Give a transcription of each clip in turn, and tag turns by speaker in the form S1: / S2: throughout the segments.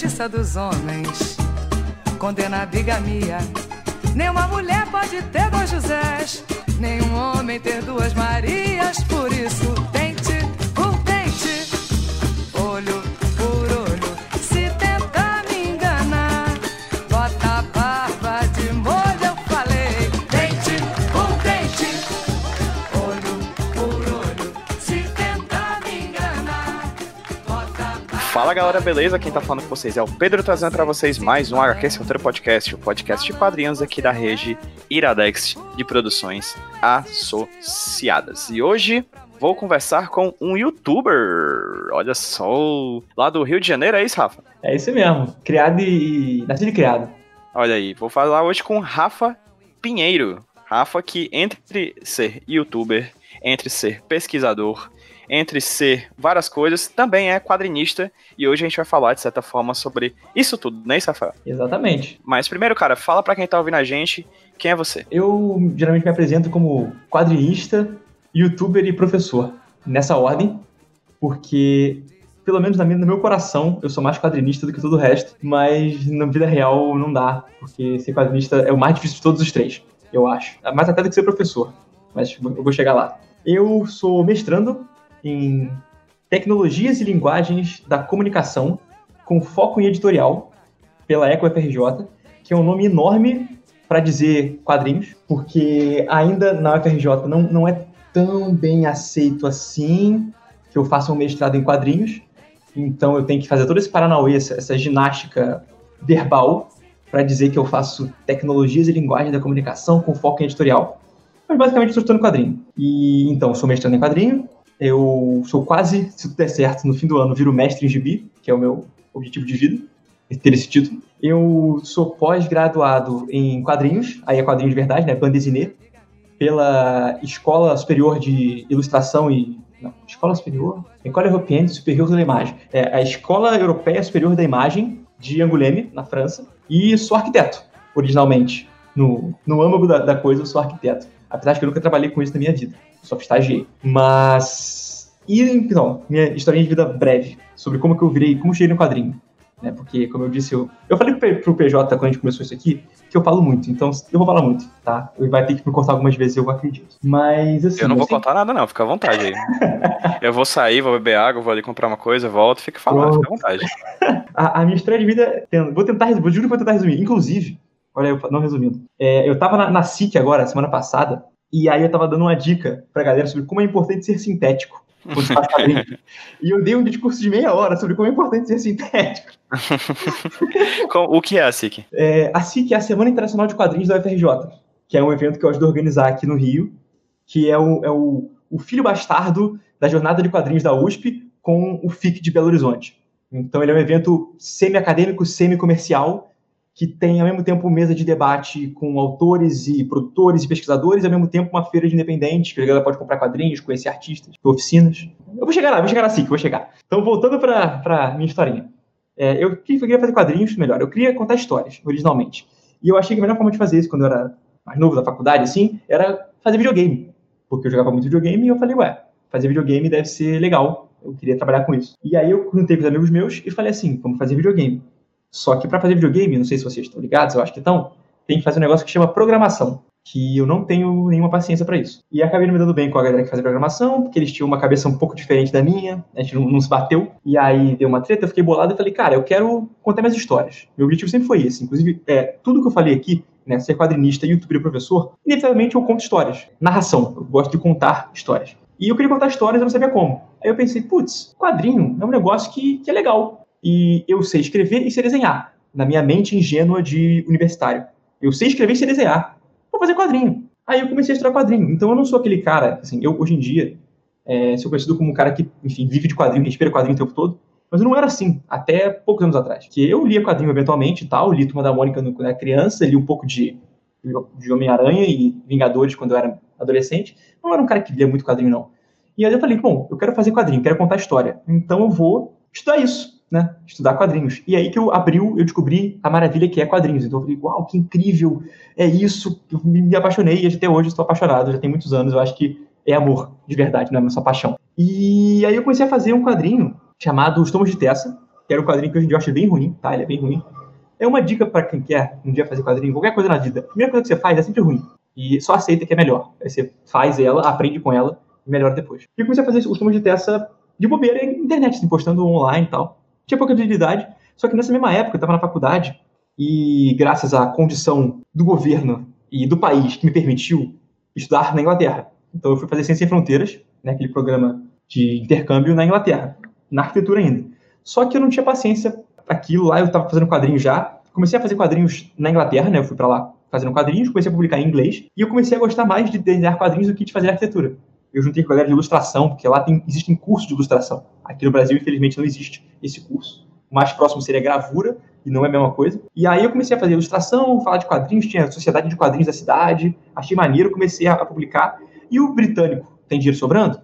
S1: justiça dos homens condena a bigamia. Nenhuma mulher pode ter dois Josés, nenhum homem ter duas Marias. Por isso, tente
S2: Fala galera, beleza? Quem tá falando com vocês é o Pedro trazendo pra vocês mais um HQ Solteiro Podcast, o podcast de quadrinhos aqui da rede Iradex de produções associadas. E hoje vou conversar com um youtuber, olha só, lá do Rio de Janeiro, é isso, Rafa?
S3: É isso mesmo. Criado e. Nascido e criado.
S2: Olha aí, vou falar hoje com Rafa Pinheiro. Rafa que entre ser youtuber, entre ser pesquisador, entre ser várias coisas, também é quadrinista e hoje a gente vai falar de certa forma sobre isso tudo, é isso, Rafael?
S3: Exatamente.
S2: Mas primeiro, cara, fala pra quem tá ouvindo a gente, quem é você?
S3: Eu geralmente me apresento como quadrinista, youtuber e professor. Nessa ordem, porque, pelo menos na minha- no meu coração, eu sou mais quadrinista do que todo o resto, mas na vida real não dá, porque ser quadrinista é o mais difícil de todos os três, eu acho. Mais até do que ser professor, mas eu vou chegar lá. Eu sou mestrando em Tecnologias e Linguagens da Comunicação, com foco em editorial, pela Eco FRJ, que é um nome enorme para dizer quadrinhos, porque ainda na UFRJ não, não é tão bem aceito assim que eu faça um mestrado em quadrinhos. Então eu tenho que fazer todo esse paranauê, essa, essa ginástica verbal para dizer que eu faço tecnologias e linguagem da comunicação com foco em editorial. Mas basicamente eu estou estudando quadrinho. E então, sou mestrando em quadrinho. Eu sou quase, se tudo der certo, no fim do ano, viro mestre em gibi, que é o meu objetivo de vida, ter esse título. Eu sou pós-graduado em quadrinhos, aí é quadrinhos de verdade, né? Bande dessinée, pela Escola Superior de Ilustração e. Não, Escola Superior? École Européenne Supérieure de l'Image. É a Escola Europeia Superior da Imagem de Angoulême, na França. E sou arquiteto, originalmente. No, no âmago da, da coisa, eu sou arquiteto. Apesar de que eu nunca trabalhei com isso na minha vida. Só estagiei. Mas. E então, minha historinha de vida breve sobre como que eu virei, como eu cheguei no quadrinho né? Porque, como eu disse, eu, eu falei pro, PJ quando a gente começou isso aqui, que eu falo muito, então eu vou falar muito, tá? Vai ter que me cortar algumas vezes, eu acredito. Mas, assim...
S2: Eu não vou
S3: sempre-
S2: contar nada não, fica à vontade aí. eu vou sair, vou beber água, vou ali comprar uma coisa, volto, fica falando, fica à vontade.
S3: A, a minha história de vida, vou tentar resumir, juro que vou tentar resumir. Inclusive, olha, eu não resumindo, é, eu tava na, na SIC agora, semana passada, e aí eu tava dando uma dica pra galera sobre como é importante ser sintético. quadrinho. e eu dei um discurso de meia hora sobre como é importante ser sintético.
S2: O que é a SIC?
S3: É, a SIC é a Semana Internacional de Quadrinhos da UFRJ, que é um evento que eu ajudo a organizar aqui no Rio, que é o, é o, o filho bastardo da jornada de quadrinhos da USP com o FIC de Belo Horizonte. Então ele é um evento semi-acadêmico, semi-comercial, que tem ao mesmo tempo mesa de debate com autores e produtores e pesquisadores, e ao mesmo tempo uma feira de independentes, que a galera pode comprar quadrinhos, conhecer artistas, oficinas. Eu vou chegar lá, vou chegar na SIC, vou chegar. Então voltando para minha historinha. É, eu queria fazer quadrinhos melhor, eu queria contar histórias, originalmente. E eu achei que a melhor forma de fazer isso, quando eu era mais novo da faculdade, assim, era fazer videogame. Porque eu jogava muito videogame e eu falei, ué, fazer videogame deve ser legal. Eu queria trabalhar com isso. E aí eu juntei com os amigos meus e falei assim, vamos fazer videogame. Só que para fazer videogame, não sei se vocês estão ligados, eu acho que estão, tem que fazer um negócio que chama programação. Que eu não tenho nenhuma paciência para isso. E acabei não me dando bem com a galera que fazia programação, porque eles tinham uma cabeça um pouco diferente da minha, a gente não, não se bateu. E aí deu uma treta, eu fiquei bolado e falei, cara, eu quero contar minhas histórias. Meu objetivo sempre foi esse. Inclusive, é, tudo que eu falei aqui, né, ser quadrinista, youtuber e professor, inevitavelmente eu conto histórias. Narração, eu gosto de contar histórias. E eu queria contar histórias, eu não sabia como. Aí eu pensei, putz, quadrinho é um negócio que, que é legal. E eu sei escrever e sei desenhar. Na minha mente ingênua de universitário. Eu sei escrever e sei desenhar. Vou fazer quadrinho. Aí eu comecei a estudar quadrinho. Então eu não sou aquele cara, assim, eu hoje em dia é, sou conhecido como um cara que, enfim, vive de quadrinho, respira quadrinho o tempo todo. Mas eu não era assim, até poucos anos atrás. Que eu lia quadrinho eventualmente e tal, li Turma da Mônica quando era criança, li um pouco de, de Homem-Aranha e Vingadores quando eu era adolescente. Não era um cara que lia muito quadrinho, não. E aí eu falei, bom, eu quero fazer quadrinho, quero contar história. Então eu vou estudar isso, né? Estudar quadrinhos. E aí que eu abriu, eu descobri a maravilha que é quadrinhos. Então eu falei, uau, que incrível, é isso. Eu me apaixonei e até hoje estou apaixonado, já tem muitos anos. Eu acho que é amor, de verdade, não é só paixão. E aí eu comecei a fazer um quadrinho chamado Os Tomos de Tessa, que era o quadrinho que hoje em dia eu acho bem ruim, tá? Ele é bem ruim. É uma dica para quem quer um dia fazer quadrinho, qualquer coisa na vida. A primeira coisa que você faz é sempre ruim. E só aceita que é melhor. Aí você faz ela, aprende com ela e melhora depois. E eu comecei a fazer isso, costumo de ter essa de bobeira na internet, assim, postando online e tal. Tinha pouca visibilidade, só que nessa mesma época eu estava na faculdade e graças à condição do governo e do país que me permitiu estudar na Inglaterra. Então eu fui fazer Ciência Sem Fronteiras, né, aquele programa de intercâmbio na Inglaterra, na arquitetura ainda. Só que eu não tinha paciência para aquilo lá, eu estava fazendo quadrinhos já. Comecei a fazer quadrinhos na Inglaterra, né? Eu fui para lá fazendo quadrinhos, comecei a publicar em inglês e eu comecei a gostar mais de desenhar quadrinhos do que de fazer arquitetura. Eu juntei com a galera de ilustração, porque lá tem, existem cursos de ilustração. Aqui no Brasil, infelizmente, não existe esse curso. O mais próximo seria gravura, e não é a mesma coisa. E aí eu comecei a fazer ilustração, falar de quadrinhos, tinha a Sociedade de Quadrinhos da cidade, achei maneiro, comecei a, a publicar. E o britânico, tem dinheiro sobrando?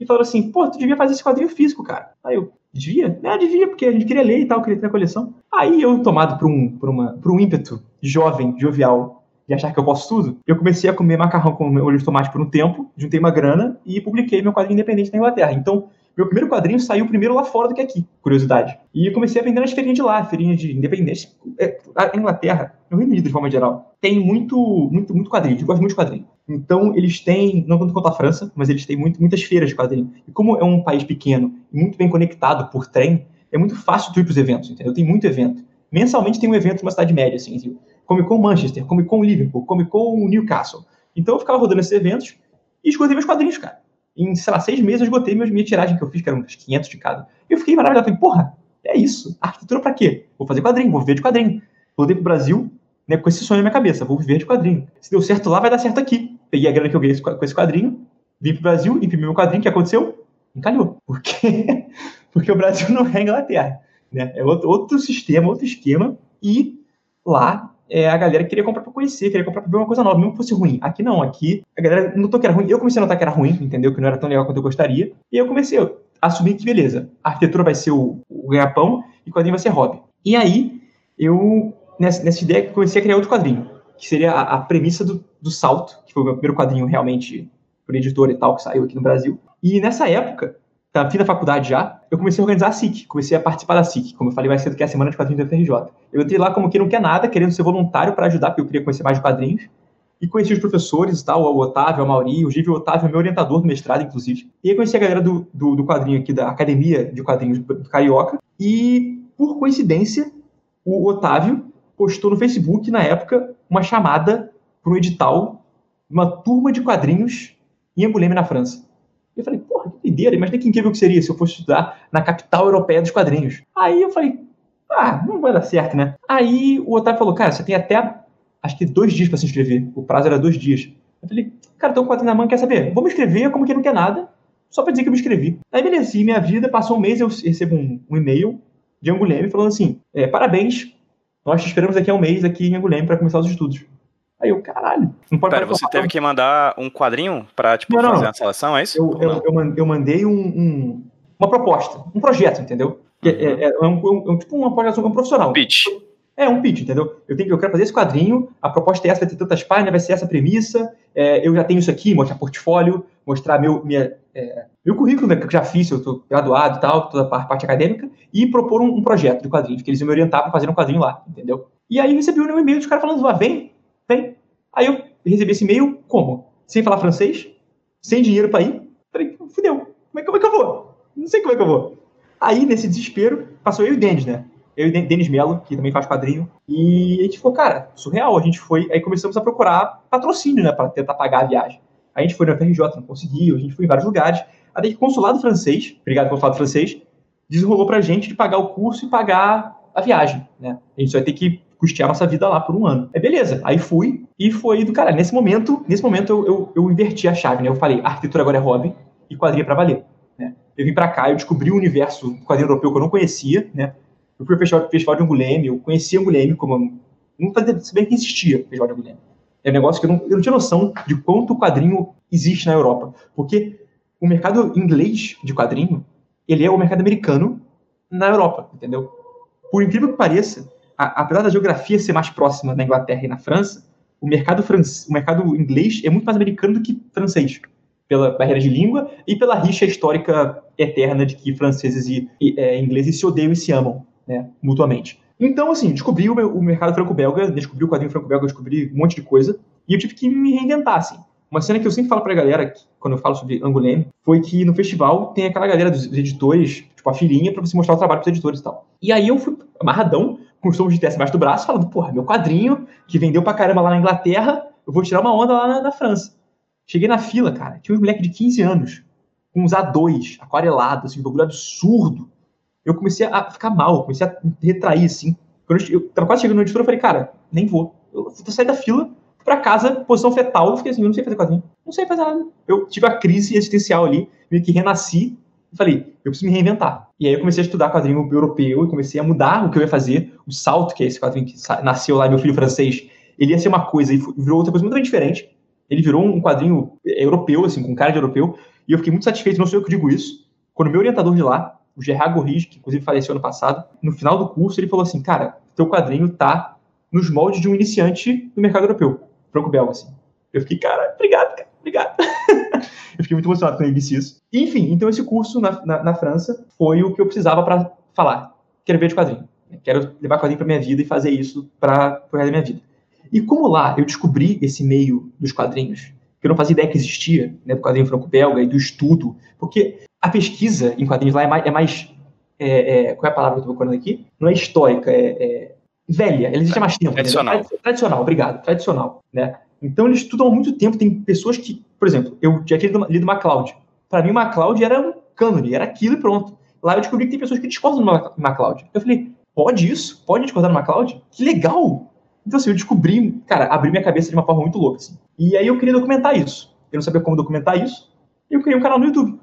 S3: E falou assim, pô, tu devia fazer esse quadrinho físico, cara. Aí eu, devia? É, devia, porque a gente queria ler e tal, queria ter a coleção. Aí eu, tomado por um, por uma, por um ímpeto jovem, jovial, de achar que eu posso tudo, eu comecei a comer macarrão com molho de tomate por um tempo, juntei uma grana e publiquei meu quadrinho independente na Inglaterra. Então, meu primeiro quadrinho saiu primeiro lá fora do que aqui, curiosidade. E comecei a vender nas feirinhas de lá, feirinhas de independência. É, a Inglaterra, no Reino Unido de forma geral, tem muito, muito, muito quadrinho. Eu gosto muito de quadrinho. Então, eles têm, não tanto quanto a França, mas eles têm muito, muitas feiras de quadrinho. E como é um país pequeno e muito bem conectado por trem, é muito fácil tu ir para os eventos, entendeu? Tem muito evento. Mensalmente tem um evento numa cidade média, assim, assim Comic Con Manchester, Comic Con Liverpool, Comic Con Newcastle. Então eu ficava rodando esses eventos e escutei meus quadrinhos, cara em, sei lá, seis meses eu esgotei minha, minha tiragem que eu fiz, que eram uns 500 de cada. E eu fiquei maravilhado. Falei, porra, é isso. Arquitetura pra quê? Vou fazer quadrinho, vou viver de quadrinho. Voltei pro Brasil, né, com esse sonho na minha cabeça, vou viver de quadrinho. Se deu certo lá, vai dar certo aqui. Peguei a grana que eu ganhei com esse quadrinho, vim pro Brasil, imprimi meu quadrinho, o que aconteceu? Encalhou. Por quê? Porque o Brasil não é Inglaterra. Né? É outro, outro sistema, outro esquema. E lá é, a galera queria comprar pra conhecer, queria comprar pra ver uma coisa nova, mesmo que fosse ruim. Aqui não, aqui a galera notou que era ruim. Eu comecei a notar que era ruim, entendeu? Que não era tão legal quanto eu gostaria. E eu comecei a assumir que, beleza, a arquitetura vai ser o, o ganha-pão e o quadrinho vai ser hobby. E aí, eu, nessa, nessa ideia, comecei a criar outro quadrinho, que seria a, a premissa do, do Salto, que foi o meu primeiro quadrinho realmente por editor e tal, que saiu aqui no Brasil. E nessa época, tá, fim da faculdade já, eu comecei a organizar a SIC, comecei a participar da SIC, como eu falei mais cedo que é a Semana de Quadrinhos da FRJ. Eu entrei lá como quem não quer nada, querendo ser voluntário para ajudar, porque eu queria conhecer mais de quadrinhos, e conheci os professores e tal, o Otávio, o Mauri, o Gívio Otávio meu orientador do mestrado, inclusive. E aí conheci a galera do, do, do quadrinho aqui, da Academia de Quadrinhos do Carioca, e, por coincidência, o Otávio postou no Facebook, na época, uma chamada para um edital, uma turma de quadrinhos em Angoulême, na França. Eu falei, porra, doideira, imagina que incrível que seria se eu fosse estudar na capital europeia dos quadrinhos. Aí eu falei, ah, não vai dar certo, né? Aí o Otávio falou, cara, você tem até, acho que dois dias para se inscrever. O prazo era dois dias. Eu falei, cara, tô com quadrinho na mão, quer saber? Vou me inscrever como que não quer nada, só pra dizer que eu me inscrevi. Aí beleza, e minha vida, passou um mês, eu recebo um, um e-mail de Anguleme falando assim, é, parabéns, nós te esperamos aqui há um mês aqui em Anguleme para começar os estudos. Aí eu, caralho.
S2: Não pode Pera, você teve que mandar um quadrinho pra, tipo, não, fazer não. a seleção, é isso?
S3: Eu, eu, eu, mandei um, um, uma proposta, um projeto, entendeu? É, é, é, é, um, é, tipo uma projeção um profissional.
S2: Um pitch.
S3: É, um pitch, entendeu? Eu, tenho, eu quero fazer esse quadrinho, a proposta é essa, vai ter tantas páginas, vai ser essa premissa, é, eu já tenho isso aqui, mostrar portfólio, mostrar meu, minha, é, meu currículo, né, que eu já fiz, eu estou graduado e tal, toda a parte acadêmica, e propor um, um projeto de quadrinho, que eles iam me orientar para fazer um quadrinho lá, entendeu? E aí recebi um e-mail dos caras falando, ah, vem, vem. Aí eu recebi esse e-mail como? Sem falar francês, sem dinheiro para ir. Falei, fudeu, como é, como é que eu vou? Não sei como é que eu vou. Aí, nesse desespero, passou eu e o Denis, né? Eu e o Denis Mello, que também faz quadrinho. E a gente falou, cara, surreal. A gente foi. Aí começamos a procurar patrocínio, né? Pra tentar pagar a viagem. A gente foi na FRJ, não conseguiu. A gente foi em vários lugares. Até que o consulado francês, obrigado consulado francês, desenrolou pra gente de pagar o curso e pagar a viagem, né? A gente só vai ter que custear nossa vida lá por um ano. É beleza. Aí fui e foi do cara. Nesse momento, nesse momento eu, eu, eu inverti a chave, né? Eu falei, arquitetura agora é hobby e quadrilha para valer. Né? Eu vim para cá, eu descobri o universo quadrinho europeu que eu não conhecia, né? Eu fui ao festival, festival de Angoulême, eu conheci Angoulême como... Não fazia bem que existia o festival de Angoulême. É um negócio que eu não, eu não tinha noção de quanto quadrinho existe na Europa. Porque o mercado inglês de quadrinho, ele é o mercado americano na Europa, entendeu? Por incrível que pareça, apesar da geografia ser mais próxima na Inglaterra e na França, o mercado, o mercado inglês é muito mais americano do que francês pela barreira de língua e pela rixa histórica eterna de que franceses e, e é, ingleses se odeiam e se amam. né, mutuamente. Então, assim, descobri o, meu, o mercado franco-belga, descobri o quadrinho franco-belga, descobri um monte de coisa, e eu tive que me reinventar, assim. Uma cena que eu sempre falo pra galera, quando eu falo sobre Anguleme, foi que no festival tem aquela galera dos editores, tipo a filhinha, pra você mostrar o trabalho pros editores e tal. E aí eu fui amarradão, com os tomos de teste embaixo do braço, falando, porra, meu quadrinho, que vendeu pra caramba lá na Inglaterra, eu vou tirar uma onda lá na, na França. Cheguei na fila, cara, tinha um moleque de 15 anos, com uns A2, aquarelado, assim, um bagulho absurdo. Eu comecei a ficar mal, comecei a retrair, assim. Quando eu, eu tava quase chegando no editor, eu falei, cara, nem vou. Eu vou sair da fila, para casa, posição fetal, eu fiquei assim, eu não sei fazer quadrinho. Não sei fazer nada. Eu tive a crise existencial ali, meio que renasci, e falei, eu preciso me reinventar. E aí eu comecei a estudar quadrinho europeu e comecei a mudar o que eu ia fazer. O salto, que é esse quadrinho que nasceu lá, meu filho francês, ele ia ser uma coisa e virou outra coisa muito diferente. Ele virou um quadrinho europeu, assim, com cara de europeu, e eu fiquei muito satisfeito, não sei eu que digo isso, quando meu orientador de lá, o Gerard Gorris, que inclusive faleceu ano passado, no final do curso ele falou assim, cara, teu quadrinho tá nos moldes de um iniciante no mercado europeu franco-belga, assim. Eu fiquei, cara, obrigado, cara, obrigado. eu fiquei muito emocionado quando ele disse isso. Enfim, então esse curso na, na, na França foi o que eu precisava para falar. Quero ver de quadrinho. Quero levar quadrinho para minha vida e fazer isso para o resto da minha vida. E como lá eu descobri esse meio dos quadrinhos, que eu não fazia ideia que existia, né, do quadrinho franco-belga e do estudo, porque a pesquisa em quadrinhos lá é mais. É mais é, é, qual é a palavra que eu estou procurando aqui? Não é histórica, é, é velha, ela existe há mais tempo.
S2: Tradicional.
S3: Tradicional, obrigado, tradicional, né? Então eles estudam há muito tempo, tem pessoas que, por exemplo, eu já tinha lido, lido MacLeod. Para mim, MacLeod era um cânone, era aquilo e pronto. Lá eu descobri que tem pessoas que discordam do MacLeod. Eu falei, pode isso? Pode discordar do MacLeod? Que legal! Então, assim, eu descobri, cara, abri minha cabeça de uma forma muito louca, assim. E aí eu queria documentar isso. Eu não sabia como documentar isso. Eu criei um canal no YouTube,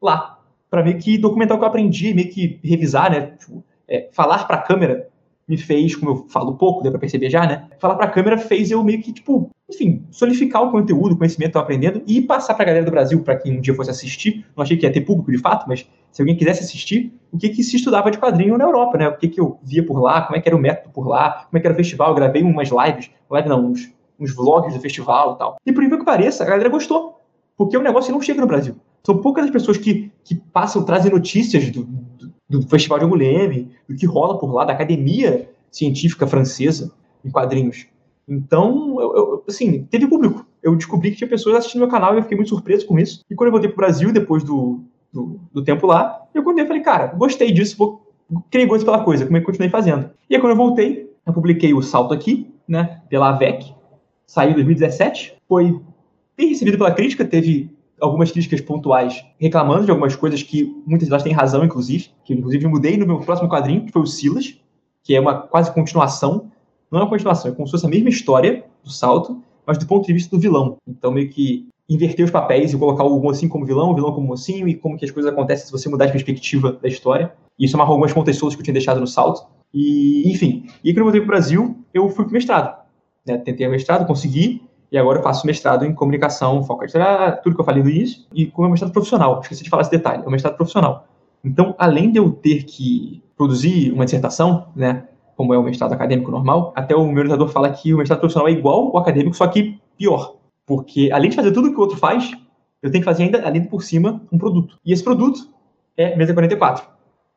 S3: lá, para meio que documentar o que eu aprendi, meio que revisar, né? Tipo, é, falar para a câmera me fez, como eu falo pouco, deu pra perceber já, né? Falar pra câmera fez eu meio que, tipo, enfim, solidificar o conteúdo, o conhecimento que eu aprendendo e passar pra galera do Brasil, para quem um dia fosse assistir. Não achei que ia ter público de fato, mas se alguém quisesse assistir, o que que se estudava de quadrinho na Europa, né? O que que eu via por lá, como é que era o método por lá, como é que era o festival. Eu gravei umas lives, live não, uns, uns vlogs do festival e tal. E por incrível que pareça, a galera gostou. Porque o negócio não chega no Brasil. São poucas as pessoas que, que passam, trazem notícias do, do Festival de Angoulême, do que rola por lá, da academia científica francesa em quadrinhos. Então, eu, eu, assim, teve público. Eu descobri que tinha pessoas assistindo meu canal e eu fiquei muito surpreso com isso. E quando eu voltei pro Brasil, depois do, do, do tempo lá, eu contei, falei, cara, gostei disso, vou, criei gosto pela coisa, como é que continuei fazendo. E aí, quando eu voltei, eu publiquei o Salto Aqui, né, pela AVEC, saiu em 2017, foi bem recebido pela crítica, teve algumas críticas pontuais reclamando de algumas coisas que muitas delas têm razão, inclusive, que inclusive eu mudei no meu próximo quadrinho, que foi o Silas, que é uma quase continuação, não é uma continuação, é como se fosse a mesma história do salto, mas do ponto de vista do vilão. Então, meio que inverter os papéis e colocar o mocinho como vilão, o vilão como mocinho, e como que as coisas acontecem se você mudar de perspectiva da história. E isso amarrou algumas pontas soltas que eu tinha deixado no salto. E, enfim, e quando eu voltei para o Brasil, eu fui para o mestrado. Né? Tentei o mestrado, consegui, e agora eu faço mestrado em comunicação, foco tudo que eu falei no início, e como é um mestrado profissional, esqueci de falar esse detalhe, é um mestrado profissional. Então, além de eu ter que produzir uma dissertação, né, como é o mestrado acadêmico normal, até o meu orientador fala que o mestrado profissional é igual ao acadêmico, só que pior. Porque, além de fazer tudo que o outro faz, eu tenho que fazer ainda, além por cima, um produto. E esse produto é Mesa 44,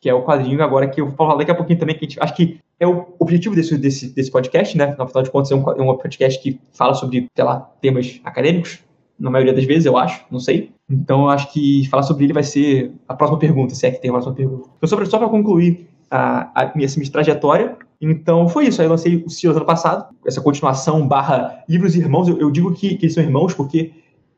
S3: que é o quadrinho agora que eu vou falar daqui a pouquinho também, que gente, acho que é o objetivo desse, desse, desse podcast, né? Afinal de contas, é um, é um podcast que fala sobre, sei lá, temas acadêmicos, na maioria das vezes, eu acho, não sei. Então, eu acho que falar sobre ele vai ser a próxima pergunta, se é que tem uma próxima pergunta. Então, só para concluir a, a minha, minha trajetória, então foi isso. Aí eu lancei o Silas ano passado, essa continuação barra livros irmãos. Eu, eu digo que, que, eles são irmãos porque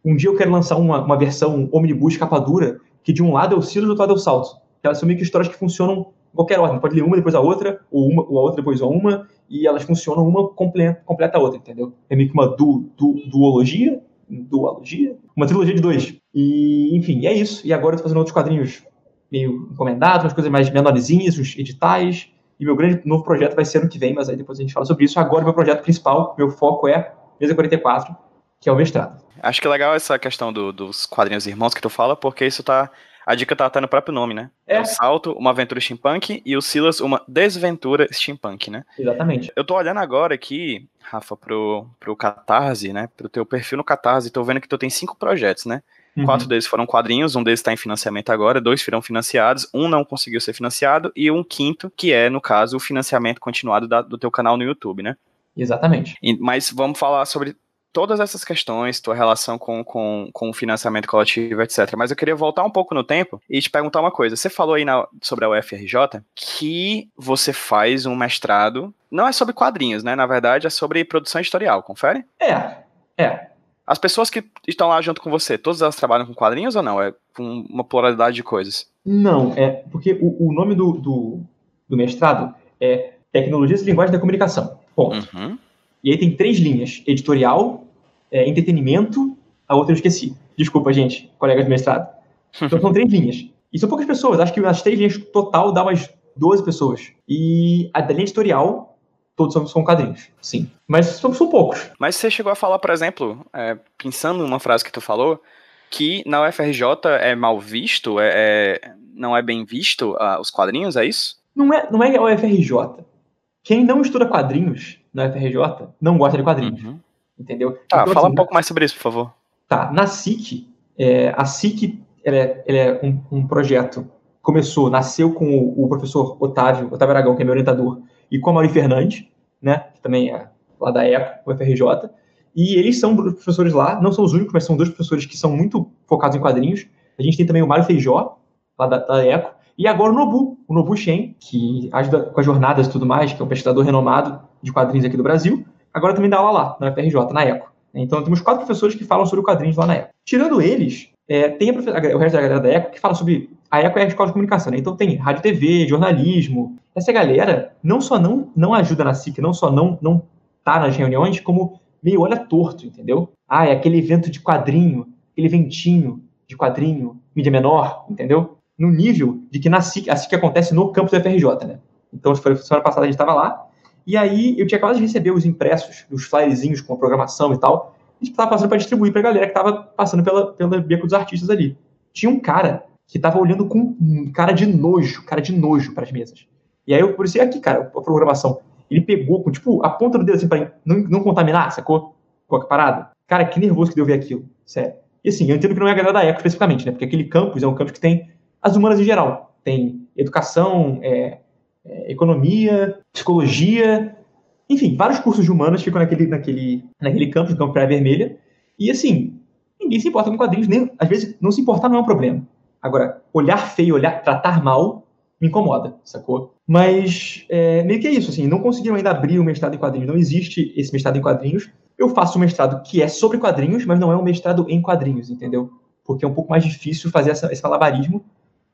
S3: um dia eu quero lançar uma, uma versão omnibus capa dura, que de um lado é o Silas e do outro lado é o Salto. Elas são meio que histórias que funcionam em qualquer ordem. Pode ler uma depois a outra, ou, uma, ou a outra depois a uma, e elas funcionam uma completa, completa a outra, entendeu? É meio que uma du, du, duologia, duologia, uma trilogia de dois. E, enfim, é isso. E agora eu tô fazendo outros quadrinhos meio encomendados, umas coisas mais menorzinhas, os editais. E meu grande novo projeto vai ser ano que vem, mas aí depois a gente fala sobre isso. Agora, meu projeto principal, meu foco é Mesa 44, que é o mestrado.
S2: Acho que é legal essa questão do, dos quadrinhos irmãos que tu fala, porque isso tá. A dica tá no próprio nome, né? É. O Salto, uma aventura steampunk, e o Silas, uma desventura steampunk, né?
S3: Exatamente.
S2: Eu tô olhando agora aqui, Rafa, pro, pro Catarse, né? Pro teu perfil no Catarse, tô vendo que tu tem cinco projetos, né? Uhum. Quatro deles foram quadrinhos, um deles está em financiamento agora, dois foram financiados, um não conseguiu ser financiado e um quinto, que é, no caso, o financiamento continuado da, do teu canal no YouTube, né?
S3: Exatamente.
S2: E, mas vamos falar sobre todas essas questões, tua relação com, com, com o financiamento coletivo, etc. Mas eu queria voltar um pouco no tempo e te perguntar uma coisa. Você falou aí na, sobre a UFRJ que você faz um mestrado, não é sobre quadrinhos, né? Na verdade, é sobre produção editorial, confere?
S3: É, é.
S2: As pessoas que estão lá junto com você, todas elas trabalham com quadrinhos ou não? É com uma pluralidade de coisas?
S3: Não, é porque o, o nome do, do, do, mestrado é Tecnologias e Linguagem da Comunicação. Ponto. Uhum. E aí tem três linhas: editorial, é, entretenimento, a outra eu esqueci. Desculpa, gente, colegas do mestrado. Então são três linhas. E são poucas pessoas, acho que as três linhas total dá umas 12 pessoas. E a linha editorial, todos são, são quadrinhos, sim. Mas são, são poucos.
S2: Mas você chegou a falar, por exemplo, é, pensando numa frase que tu falou, que na UFRJ é mal visto, é, é não é bem visto uh, os quadrinhos, é isso?
S3: Não é, não é a UFRJ. Quem não estuda quadrinhos na UFRJ não gosta de quadrinhos. Uhum. Entendeu?
S2: Tá, então, fala assim, um pouco mais sobre isso, por favor.
S3: Tá, na SIC, é, a SIC ela é, ela é um, um, projeto, começou, nasceu com o, o, professor Otávio, Otávio Aragão, que é meu orientador, e com a Mauri Fernandes, né, que também é lá da ECO, UFRJ, e eles são professores lá, não são os únicos, mas são dois professores que são muito focados em quadrinhos. A gente tem também o Mário Feijó, lá da, da ECO, e agora o Nobu, o Nobu Shen, que ajuda com as jornadas e tudo mais, que é um pesquisador renomado de quadrinhos aqui do Brasil, agora também dá aula lá, na UFRJ, na ECO. Então temos quatro professores que falam sobre quadrinhos lá na ECO. Tirando eles, é, tem a, o resto da galera da ECO que fala sobre. A ECO é a escola de comunicação, né? Então tem rádio TV, jornalismo. Essa galera não só não, não ajuda na SIC, não só não, não tá nas reuniões, como meio olha torto, entendeu? Ah, é aquele evento de quadrinho, aquele eventinho de quadrinho, mídia menor, entendeu? No nível de que na SIC, a SIC acontece no campus da FRJ, né? Então, semana passada a gente estava lá, e aí eu tinha acabado de receber os impressos, os flyerzinhos com a programação e tal. E estava passando para distribuir para a galera que estava passando pela, pela beco dos artistas ali. Tinha um cara que estava olhando com cara de nojo, cara de nojo para as mesas. E aí eu isso aqui, cara, a programação. Ele pegou com, tipo, a ponta do dedo assim para não, não contaminar, sacou? Com a parada. Cara, que nervoso que deu ver aquilo. Sério. E assim, eu entendo que não é a galera da Eco especificamente, né? Porque aquele campus é um campus que tem as humanas em geral. Tem educação, é, é, economia, psicologia, enfim, vários cursos de humanas ficam naquele, naquele, naquele campus, no campo Praia Vermelha. E assim, ninguém se importa com quadrinhos, nem, às vezes não se importar não é um problema. Agora, olhar feio, olhar, tratar mal, me incomoda, sacou? Mas é, meio que é isso, assim, não conseguiram ainda abrir o mestrado em quadrinhos, não existe esse mestrado em quadrinhos. Eu faço um mestrado que é sobre quadrinhos, mas não é um mestrado em quadrinhos, entendeu? Porque é um pouco mais difícil fazer essa, esse malabarismo,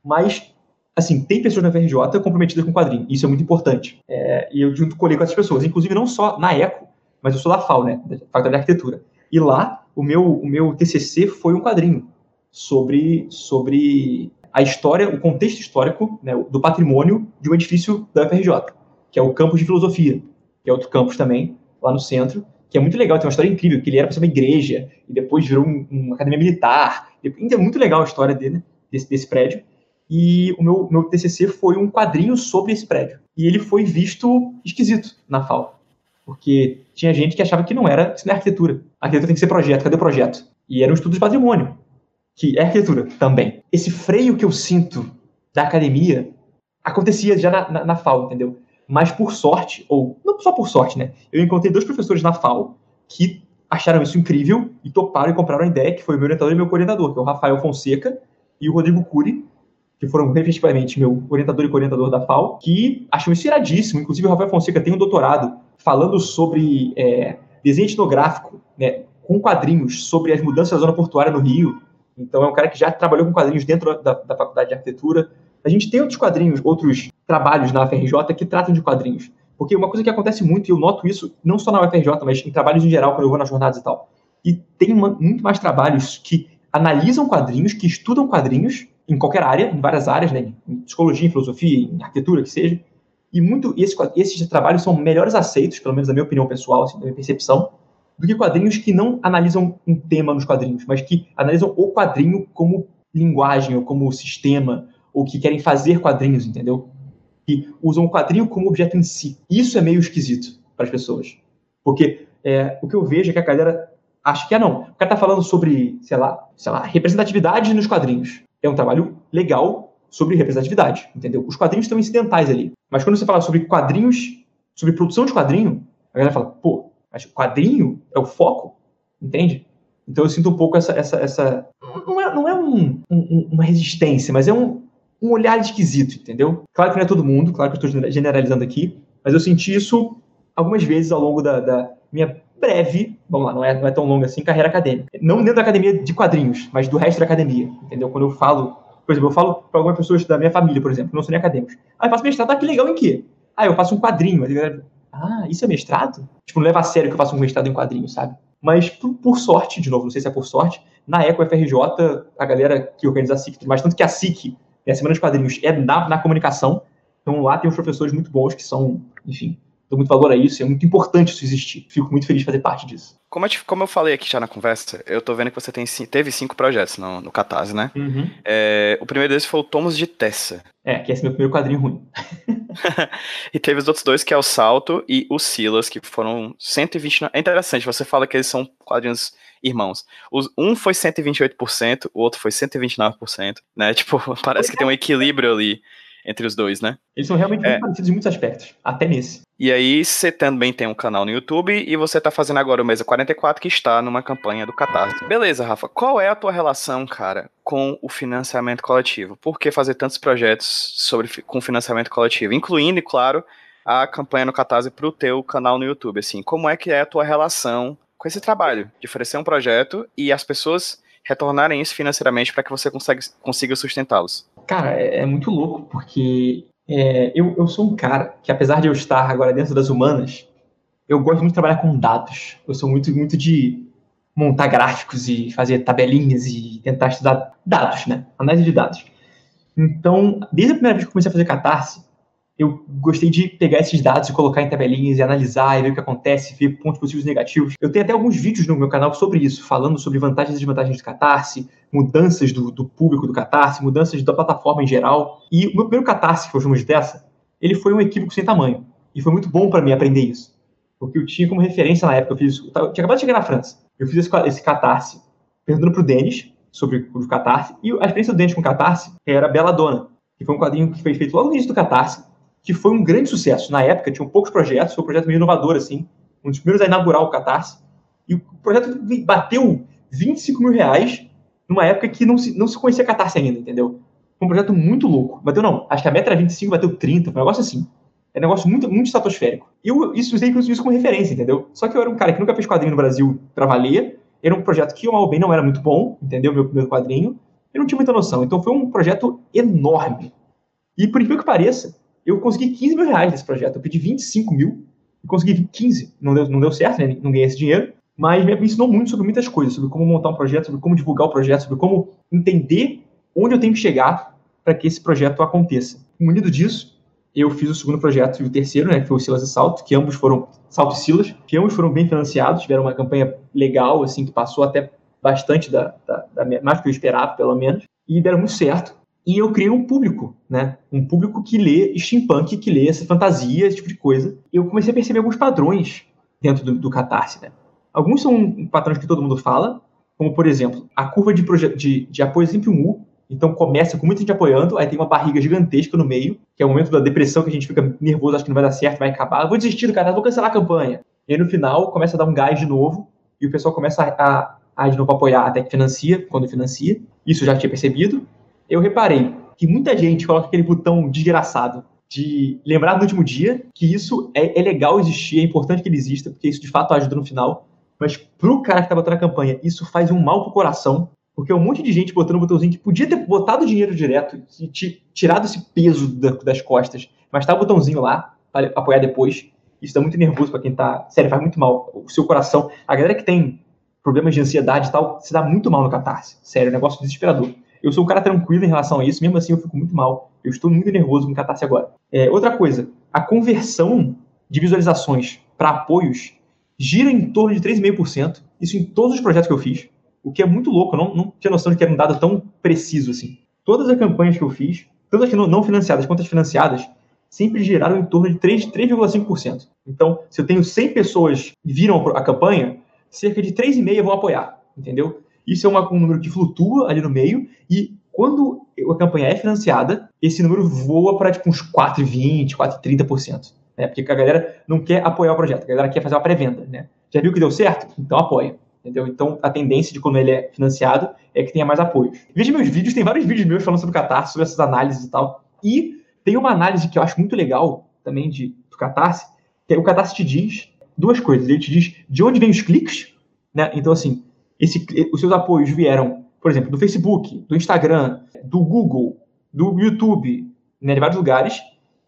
S3: mas assim, tem pessoas na FRJ comprometidas com quadrinho. Isso é muito importante. É, e eu junto colhei com essas pessoas, inclusive não só na ECO, mas eu sou da FAO, né, da Faculdade de Arquitetura. E lá, o meu, o meu TCC foi um quadrinho sobre, sobre a história, o contexto histórico né, do patrimônio de um edifício da FRJ, que é o campus de filosofia, que é outro campus também, lá no centro, que é muito legal, tem uma história incrível, que ele era para ser uma igreja, e depois virou um, uma academia militar. É muito legal a história dele, desse, desse prédio e o meu, meu TCC foi um quadrinho sobre esse prédio. E ele foi visto esquisito na FAO, porque tinha gente que achava que não era, isso não é arquitetura. A arquitetura tem que ser projeto, cadê o projeto? E era um estudo de patrimônio, que é arquitetura também. Esse freio que eu sinto da academia acontecia já na, na, na FAO, entendeu? Mas por sorte, ou não só por sorte, né? Eu encontrei dois professores na FAO que acharam isso incrível e toparam e compraram a ideia, que foi o meu orientador e meu coordenador, que é o Rafael Fonseca e o Rodrigo Cury, que foram respectivamente meu orientador e coordenador da FAO, que acham isso iradíssimo. Inclusive, o Rafael Fonseca tem um doutorado falando sobre é, desenho etnográfico, né, com quadrinhos, sobre as mudanças da zona portuária no Rio. Então, é um cara que já trabalhou com quadrinhos dentro da, da faculdade de arquitetura. A gente tem outros quadrinhos, outros trabalhos na UFRJ que tratam de quadrinhos. Porque uma coisa que acontece muito, e eu noto isso não só na UFRJ, mas em trabalhos em geral, quando eu vou nas jornadas e tal, e tem uma, muito mais trabalhos que analisam quadrinhos, que estudam quadrinhos, em qualquer área, em várias áreas, né, em psicologia, em filosofia, em arquitetura, que seja. E muito esse, esses trabalhos são melhores aceitos, pelo menos na minha opinião pessoal, assim, na minha percepção, do que quadrinhos que não analisam um tema nos quadrinhos, mas que analisam o quadrinho como linguagem ou como sistema, ou que querem fazer quadrinhos, entendeu? Que usam o quadrinho como objeto em si. Isso é meio esquisito para as pessoas. Porque é, o que eu vejo é que a galera Acho que é não. O cara tá falando sobre, sei lá, sei lá, representatividade nos quadrinhos. É um trabalho legal sobre representatividade, entendeu? Os quadrinhos estão incidentais ali. Mas quando você fala sobre quadrinhos, sobre produção de quadrinho, a galera fala, pô, mas quadrinho é o foco, entende? Então eu sinto um pouco essa. essa, essa não é, não é um, um, uma resistência, mas é um, um olhar esquisito, entendeu? Claro que não é todo mundo, claro que eu estou generalizando aqui, mas eu senti isso algumas vezes ao longo da, da minha breve, vamos lá, não é, não é tão longa assim, carreira acadêmica. Não dentro da academia de quadrinhos, mas do resto da academia, entendeu? Quando eu falo, por exemplo, eu falo para algumas pessoas da minha família, por exemplo, que não são nem acadêmicos. Ah, eu faço mestrado, ah, que legal em quê? Ah, eu faço um quadrinho. Ah, isso é mestrado? Tipo, não leva a sério que eu faço um mestrado em quadrinho, sabe? Mas, por, por, sorte, de novo, não sei se é por sorte, na Eco FRJ, a galera que organiza a SIC, mas tanto que a SIC, né, a Semana de Quadrinhos, é na, na comunicação, então lá tem uns professores muito bons que são, enfim, dou muito valor a isso, é muito importante isso existir. Fico muito feliz de fazer parte disso.
S2: Como eu, te, como eu falei aqui já na conversa, eu tô vendo que você tem, teve cinco projetos no, no Catarse, né?
S3: Uhum.
S2: É, o primeiro deles foi o Tomos de Tessa.
S3: É, que é esse meu primeiro quadrinho ruim.
S2: e teve os outros dois, que é o Salto e o Silas, que foram 120. É interessante, você fala que eles são quadrinhos irmãos. Os, um foi 128%, o outro foi 129%, né? Tipo, parece que tem um equilíbrio ali entre os dois, né?
S3: Eles são realmente é. muito parecidos em muitos aspectos, até nesse.
S2: E aí você também tem um canal no YouTube e você tá fazendo agora o Mesa 44 que está numa campanha do Catarse. Beleza, Rafa, qual é a tua relação, cara, com o financiamento coletivo? Por que fazer tantos projetos sobre, com financiamento coletivo? Incluindo, claro, a campanha no Catarse pro teu canal no YouTube, assim. Como é que é a tua relação com esse trabalho de oferecer um projeto e as pessoas retornarem isso financeiramente para que você consiga, consiga sustentá-los?
S3: Cara, é, é muito louco, porque é, eu, eu sou um cara que, apesar de eu estar agora dentro das humanas, eu gosto muito de trabalhar com dados. Eu sou muito, muito de montar gráficos e fazer tabelinhas e tentar estudar dados, né? Análise de dados. Então, desde a primeira vez que eu comecei a fazer catarse, eu gostei de pegar esses dados e colocar em tabelinhas e analisar e ver o que acontece, ver pontos positivos e negativos. Eu tenho até alguns vídeos no meu canal sobre isso, falando sobre vantagens e desvantagens do Catarse, mudanças do, do público do Catarse, mudanças da plataforma em geral. E o meu primeiro Catarse, que foi o Jumos dessa, ele foi um equívoco sem tamanho. E foi muito bom para mim aprender isso. Porque eu tinha como referência na época, eu fiz eu tinha acabado de chegar na França. Eu fiz esse, esse Catarse perguntando pro Denis sobre o Catarse, e a experiência do Denis com o Catarse era Bela Dona, que foi um quadrinho que foi feito logo no início do Catarse, que foi um grande sucesso. Na época, tinham poucos projetos, foi um projeto meio inovador, assim, um dos primeiros a inaugurar o Catarse. E o projeto bateu 25 mil reais numa época que não se, não se conhecia Catarse ainda, entendeu? Foi um projeto muito louco. Bateu, não, acho que a meta era 25, bateu 30, foi um negócio assim. É um negócio muito, muito estratosférico. E eu isso, usei isso como referência, entendeu? Só que eu era um cara que nunca fez quadrinho no Brasil pra valer. Era um projeto que, mal bem, não era muito bom, entendeu? Meu primeiro quadrinho. Eu não tinha muita noção. Então foi um projeto enorme. E por incrível que pareça, eu consegui 15 mil reais nesse projeto. Eu pedi 25 mil e consegui 15. Não deu, não deu certo, né? Não ganhei esse dinheiro. Mas me ensinou muito sobre muitas coisas, sobre como montar um projeto, sobre como divulgar o projeto, sobre como entender onde eu tenho que chegar para que esse projeto aconteça. Unido disso, eu fiz o segundo projeto e o terceiro, né, que foi o Silas e Salto, que ambos foram Salto e Silas, que ambos foram bem financiados, tiveram uma campanha legal, assim, que passou até bastante da, da, da mais do que eu esperava, pelo menos, e deram muito certo. E eu criei um público, né? Um público que lê steampunk, que lê essa fantasia, esse tipo de coisa. E eu comecei a perceber alguns padrões dentro do, do Catarse, né? Alguns são padrões que todo mundo fala, como, por exemplo, a curva de, de, de apoio é sempre um U, então começa com muita gente apoiando, aí tem uma barriga gigantesca no meio, que é o momento da depressão que a gente fica nervoso, acho que não vai dar certo, vai acabar. vou desistir do Catarse, vou cancelar a campanha. E aí no final começa a dar um gás de novo, e o pessoal começa a, a, a de novo apoiar até que financia, quando financia. Isso eu já tinha percebido eu reparei que muita gente coloca aquele botão desgraçado de lembrar no último dia que isso é, é, legal existir, é importante que ele exista, porque isso de fato ajuda no final. Mas pro cara que tá botando a campanha, isso faz um mal pro coração, porque é um monte de gente botando o botãozinho que podia ter botado dinheiro direto e tirado esse peso das costas, mas tá o botãozinho lá para apoiar depois. Isso dá muito nervoso para quem tá. Sério, faz muito mal. O seu coração. A galera que tem problemas de ansiedade e tal, se dá muito mal no catarse. Sério, é um negócio desesperador. Eu sou um cara tranquilo em relação a isso, mesmo assim eu fico muito mal. Eu estou muito nervoso com Catarse agora. É, outra coisa, a conversão de visualizações para apoios gira em torno de 3,5%. Isso em todos os projetos que eu fiz. O que é muito louco, eu não, não tinha noção de que era um dado tão preciso assim. Todas as campanhas que eu fiz, tanto as não financiadas quanto as financiadas, sempre geraram em torno de 3,5%. Então, se eu tenho 100 pessoas que viram a campanha, cerca de 3,5 vão apoiar, entendeu? Isso é uma, um número que flutua ali no meio e quando a campanha é financiada, esse número voa para tipo, uns 4,20%, 4,30%. Né? Porque a galera não quer apoiar o projeto, a galera quer fazer uma pré-venda. Né? Já viu que deu certo? Então apoia. Entendeu? Então a tendência de quando ele é financiado é que tenha mais apoio. Veja meus vídeos, tem vários vídeos meus falando sobre o Catarse, sobre essas análises e tal. E tem uma análise que eu acho muito legal também de, do Catarse, que é o Catarse te diz duas coisas. Ele te diz de onde vêm os cliques, né? Então, assim, esse, os seus apoios vieram, por exemplo, do Facebook, do Instagram, do Google, do YouTube, né, de vários lugares.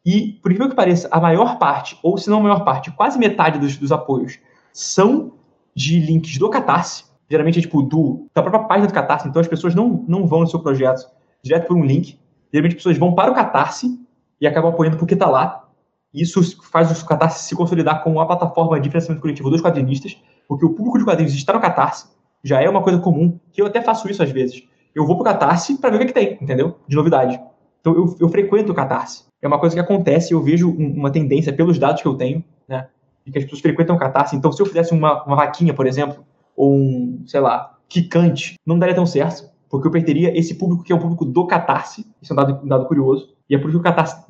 S3: E, por incrível que pareça, a maior parte, ou se não a maior parte, quase metade dos, dos apoios são de links do Catarse. Geralmente é tipo do, da própria página do Catarse. Então as pessoas não, não vão no seu projeto direto por um link. Geralmente as pessoas vão para o Catarse e acabam apoiando porque está lá. Isso faz o Catarse se consolidar como a plataforma de financiamento coletivo dos quadrinistas, porque o público de quadrinhos está no Catarse já é uma coisa comum, que eu até faço isso às vezes. Eu vou pro Catarse para ver o que, é que, tem, entendeu? De novidade. Então eu, eu frequento o Catarse. É uma coisa que acontece, eu vejo uma tendência pelos dados que eu tenho, né? E que as pessoas frequentam o Catarse. Então se eu fizesse uma, uma vaquinha, por exemplo, ou um, sei lá, quicante, não daria tão certo, porque eu perderia esse público que é o público do Catarse. Isso é um dado, um dado curioso. E é por isso que o Catarse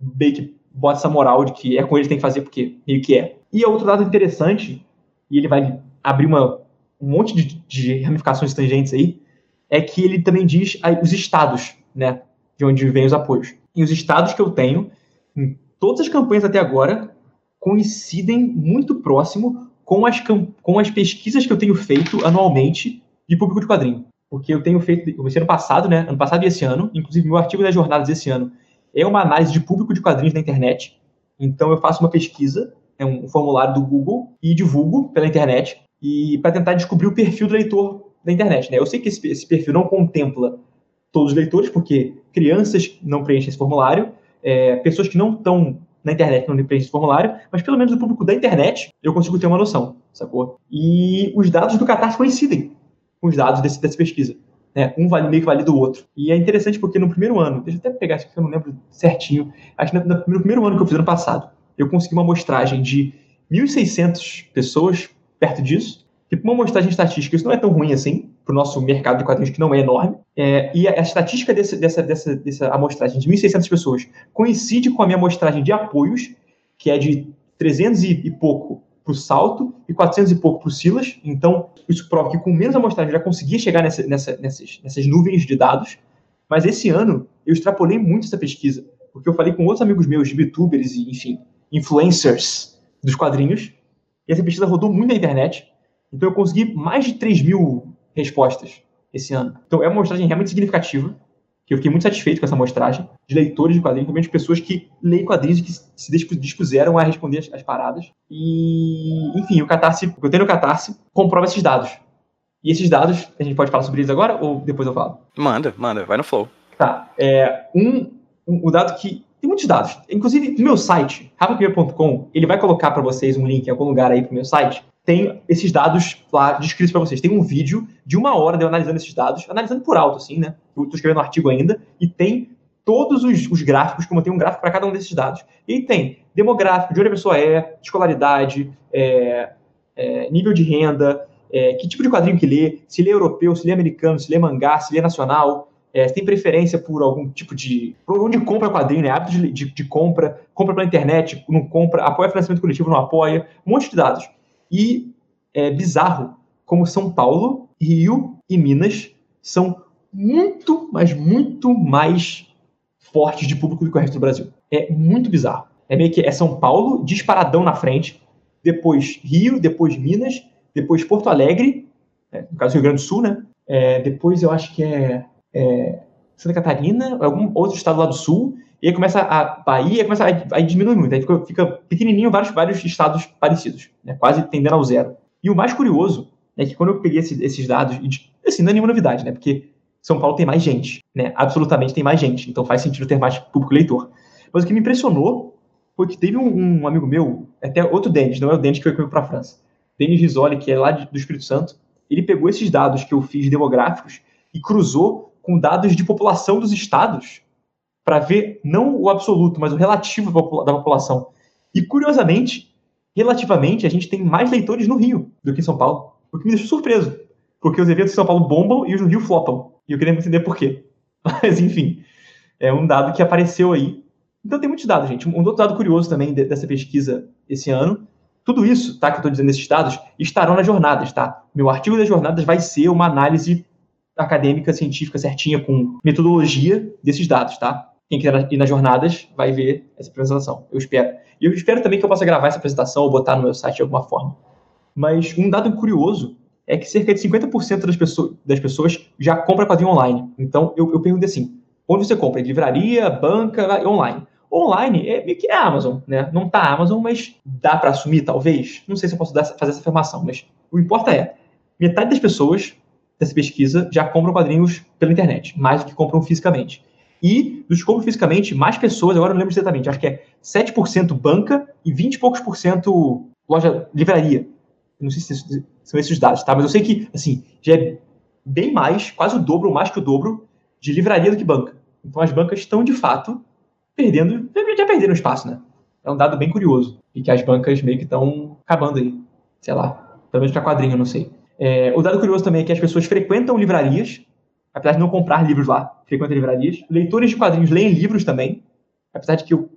S3: meio que bota essa moral de que é com ele que tem que fazer, porque meio que é. E outro dado interessante, e ele vai abrir uma um monte de, de ramificações tangentes aí, é que ele também diz os estados, né, de onde vêm os apoios. E os estados que eu tenho, em todas as campanhas até agora, coincidem muito próximo com as, com as pesquisas que eu tenho feito anualmente de público de quadrinho. Porque eu tenho feito, comecei ano passado, né, ano passado e esse ano, inclusive meu artigo das jornadas esse ano é uma análise de público de quadrinhos na internet. Então eu faço uma pesquisa, é um formulário do Google e divulgo pela internet e para tentar descobrir o perfil do leitor da internet. Né? Eu sei que esse, esse, perfil não contempla todos os leitores, porque crianças não preenchem esse formulário, é, pessoas que não estão na internet não preenchem esse formulário, mas pelo menos o público da internet eu consigo ter uma noção, sacou? E os dados do Catarse coincidem com os dados desse, dessa pesquisa. Né? Um vale meio que vale do outro. E é interessante porque no primeiro ano, deixa eu até pegar isso que eu não lembro certinho, acho que no, no primeiro ano que eu fiz ano passado, eu consegui uma amostragem de 1.600 pessoas perto disso. E para uma amostragem estatística, isso não é tão ruim assim, para o nosso mercado de quadrinhos, que não é enorme. É, e a, a estatística desse, dessa, dessa, dessa amostragem de 1.600 pessoas coincide com a minha amostragem de apoios, que é de 300 e, e pouco para o Salto e 400 e pouco para o Silas. Então, isso prova que com menos amostragem eu já conseguia chegar nessa, nessa, nessas, nessas nuvens de dados. Mas esse ano, eu extrapolei muito essa pesquisa, porque eu falei com outros amigos meus, de youtubers e, enfim, influencers dos quadrinhos, e essa pesquisa rodou muito na internet. Então eu consegui mais de 3 mil respostas esse ano. Então é uma amostragem realmente significativa, que eu fiquei muito satisfeito com essa amostragem, de leitores de quadrinhos, também de pessoas que leem quadrinhos e que se dispuseram a responder as, as paradas. E, enfim, o Catarse, o que eu tenho no Catarse, comprova esses dados. E esses dados, a gente pode falar sobre eles agora ou depois eu falo?
S2: Manda, manda, vai no flow.
S3: Tá. É, um, um, o dado que tem muitos dados. Inclusive, no meu site, rafaprimeiro.com, ele vai colocar para vocês um link em algum lugar aí pro meu site. Tem esses dados lá descritos para vocês. Tem um vídeo de uma hora de eu analisando esses dados, analisando por alto, assim, né? Eu tô escrevendo um artigo ainda, e tem todos os, os gráficos, como tem um gráfico para cada um desses dados. E tem demográfico, de onde a pessoa é, escolaridade, é, é, nível de renda, é, que tipo de quadrinho que lê, se lê europeu, se lê americano, se lê mangá, se lê nacional, é, tem preferência por algum tipo de. Por onde compra quadrinho, né? Hábito de, de, de, compra, compra pela internet, não compra, apoia financiamento coletivo, não apoia, um monte de dados. E é bizarro como São Paulo, Rio e Minas são muito, mas muito mais fortes de público do que o resto do Brasil. É muito bizarro. É meio que é São Paulo disparadão na frente, depois Rio, depois Minas, depois Porto Alegre, né? no caso Rio Grande do Sul, né? É, depois eu acho que é é, Santa Catarina, algum outro estado lá do sul, e aí começa a Bahia, começa a, a diminuir muito, aí fica, fica, pequenininho vários, vários estados parecidos, né, quase tendendo ao zero. E o mais curioso é que quando eu peguei esse, esses dados, e, assim, não é nenhuma novidade, né, porque São Paulo tem mais gente, né, absolutamente tem mais gente, então faz sentido ter mais público leitor. Mas o que me impressionou foi que teve um, um amigo meu, até outro Denis, não é o Denis que foi comigo para a França, Denis Risoli, que é lá de, do Espírito Santo, ele pegou esses dados que eu fiz demográficos e cruzou com dados de população dos estados para ver não o absoluto, mas o relativo da população. E curiosamente, relativamente, a gente tem mais leitores no Rio do que em São Paulo. O que me deixou surpreso. Porque os eventos em São Paulo bombam e os no Rio flopam. E eu queria entender por quê. Mas, enfim, é um dado que apareceu aí. Então tem muitos dados, gente. Um outro dado curioso também dessa pesquisa esse ano. Tudo isso, tá, que eu estou dizendo nesses dados, estarão nas jornadas, tá? Meu artigo das jornadas vai ser uma análise acadêmica, científica certinha, com metodologia desses dados, tá? Quem quiser ir nas jornadas vai ver essa apresentação, eu espero. E eu espero também que eu possa gravar essa apresentação ou botar no meu site de alguma forma. Mas um dado curioso é que cerca de 50% das pessoas, das pessoas já compra quadrinho online. Então, eu, eu pergunto assim, onde você compra? Livraria, banca, online? Online é meio que é Amazon, né? Não tá Amazon, mas dá para assumir, talvez. Não sei se eu posso dar, fazer essa afirmação, mas o importa é, metade das pessoas dessa pesquisa já compram quadrinhos pela internet, mais do que compram fisicamente. E dos que compram fisicamente, mais pessoas, agora eu não lembro exatamente, acho que é 7% banca e 20 e poucos por cento loja, livraria. Não sei se são esses dados, tá? Mas eu sei que, assim, já é bem mais, quase o dobro, mais que o dobro, de livraria do que banca. Então as bancas estão, de fato, perdendo, já perderam espaço, né? É um dado bem curioso. E que as bancas meio que estão acabando aí. Sei lá, pelo menos para quadrinho, não sei. É, o dado curioso também é que as pessoas frequentam livrarias, apesar de não comprar livros lá, frequentam livrarias. Leitores de quadrinhos leem livros também, apesar de que eu,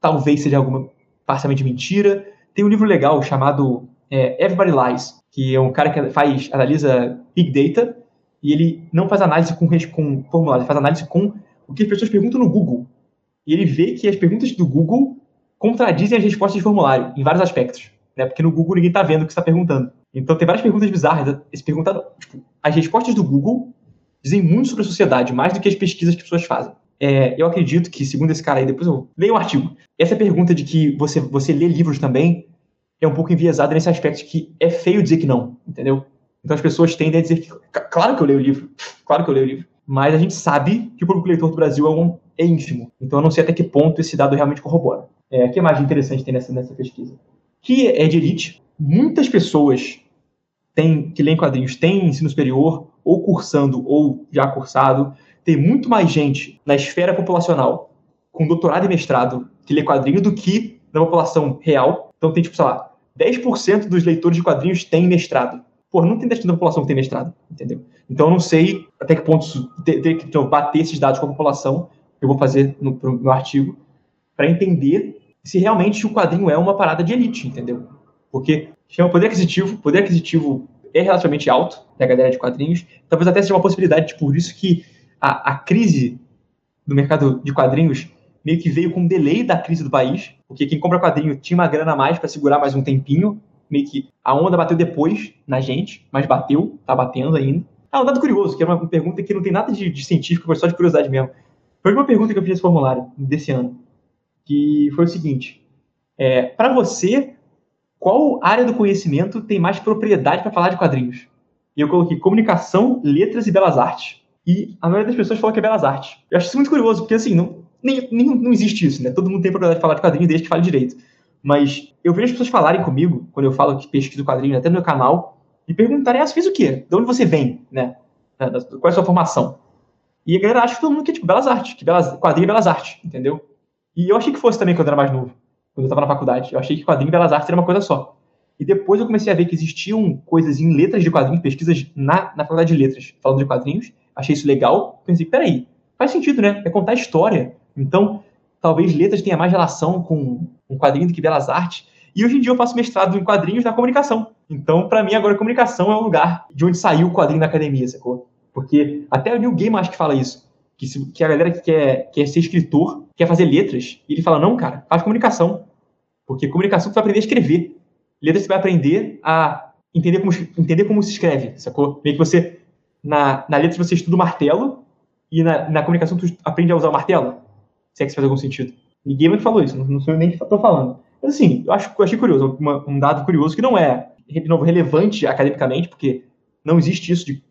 S3: talvez seja alguma parcialmente mentira. Tem um livro legal chamado é, Everybody Lies, que é um cara que faz, analisa Big Data, e ele não faz análise com, com formulários, ele faz análise com o que as pessoas perguntam no Google. E ele vê que as perguntas do Google contradizem as respostas de formulário, em vários aspectos. Né? Porque no Google ninguém está vendo o que está perguntando. Então tem várias perguntas bizarras. Esse perguntado, tipo, as respostas do Google dizem muito sobre a sociedade, mais do que as pesquisas que as pessoas fazem. É, eu acredito que, segundo esse cara aí, depois eu leio um artigo. Essa pergunta de que você, você lê livros também é um pouco enviesada nesse aspecto que é feio dizer que não, entendeu? Então as pessoas tendem a dizer que, claro que eu leio o livro, claro que eu leio o livro, mas a gente sabe que o público leitor do Brasil é, um, é ínfimo. Então eu não sei até que ponto esse dado realmente corrobora. É, o que mais interessante tem nessa, nessa pesquisa? Que é de elite, muitas pessoas têm, que leem quadrinhos têm ensino superior, ou cursando, ou já cursado. Tem muito mais gente na esfera populacional com doutorado e mestrado que lê quadrinho do que na população real. Então tem, tipo, sei lá, 10% dos leitores de quadrinhos têm mestrado. Pô, não tem 10% da população que tem mestrado, entendeu? Então eu não sei até que ponto ter, que então, bater esses dados com a população, eu vou fazer no meu artigo, para entender se realmente o quadrinho é uma parada de elite, entendeu? Porque chama poder aquisitivo, poder aquisitivo é relativamente alto da galera de quadrinhos. Talvez até seja uma possibilidade, por isso que a, a crise do mercado de quadrinhos meio que veio com um delay da crise do país, porque quem compra quadrinho tinha uma grana a mais para segurar mais um tempinho, meio que a onda bateu depois na gente, mas bateu, tá batendo ainda. Ah, um dado curioso, que é uma pergunta que não tem nada de, de científico, foi só de curiosidade mesmo. Foi uma pergunta que eu fiz nesse formulário desse ano, que foi o seguinte: é, para você, qual área do conhecimento tem mais propriedade para falar de quadrinhos? E eu coloquei comunicação, letras e belas artes. E a maioria das pessoas falou que é belas artes. Eu acho isso muito curioso, porque assim, não, nem, nem, não existe isso, né? Todo mundo tem propriedade de falar de quadrinho desde que fale direito. Mas eu vejo as pessoas falarem comigo, quando eu falo que pesquiso quadrinho, até no meu canal, e perguntarem, ah, você fez o quê? De onde você vem, né? Qual é a sua formação? E a galera acha que todo mundo quer, tipo, belas artes, que belas, quadrinho é belas artes, entendeu? E eu achei que fosse também quando eu era mais novo quando eu estava na faculdade. Eu achei que quadrinho e belas artes era uma coisa só. E depois eu comecei a ver que existiam coisas em letras de quadrinhos, pesquisas na, na faculdade de letras, falando de quadrinhos. Achei isso legal. Pensei, peraí, faz sentido, né? É contar história. Então, talvez letras tenha mais relação com um quadrinho do que belas artes. E hoje em dia eu faço mestrado em quadrinhos na comunicação. Então, para mim, agora a comunicação é o lugar de onde saiu o quadrinho na academia, sacou? Porque até o New Game acho que fala isso. Que, se, que a galera que quer, quer ser escritor, quer fazer letras, e ele fala, não, cara, faz comunicação. Porque comunicação você vai aprender a escrever. Letras você vai aprender a entender como, entender como se escreve, sacou? Meio que você, na, na letra você estuda o martelo e na, na comunicação tu aprende a usar o martelo. Se é que isso faz algum sentido. Ninguém me falou isso, não, não sou eu nem que estou falando. Mas assim, eu, acho, eu achei curioso, uma, um dado curioso que não é, de novo, relevante academicamente, porque não existe isso de.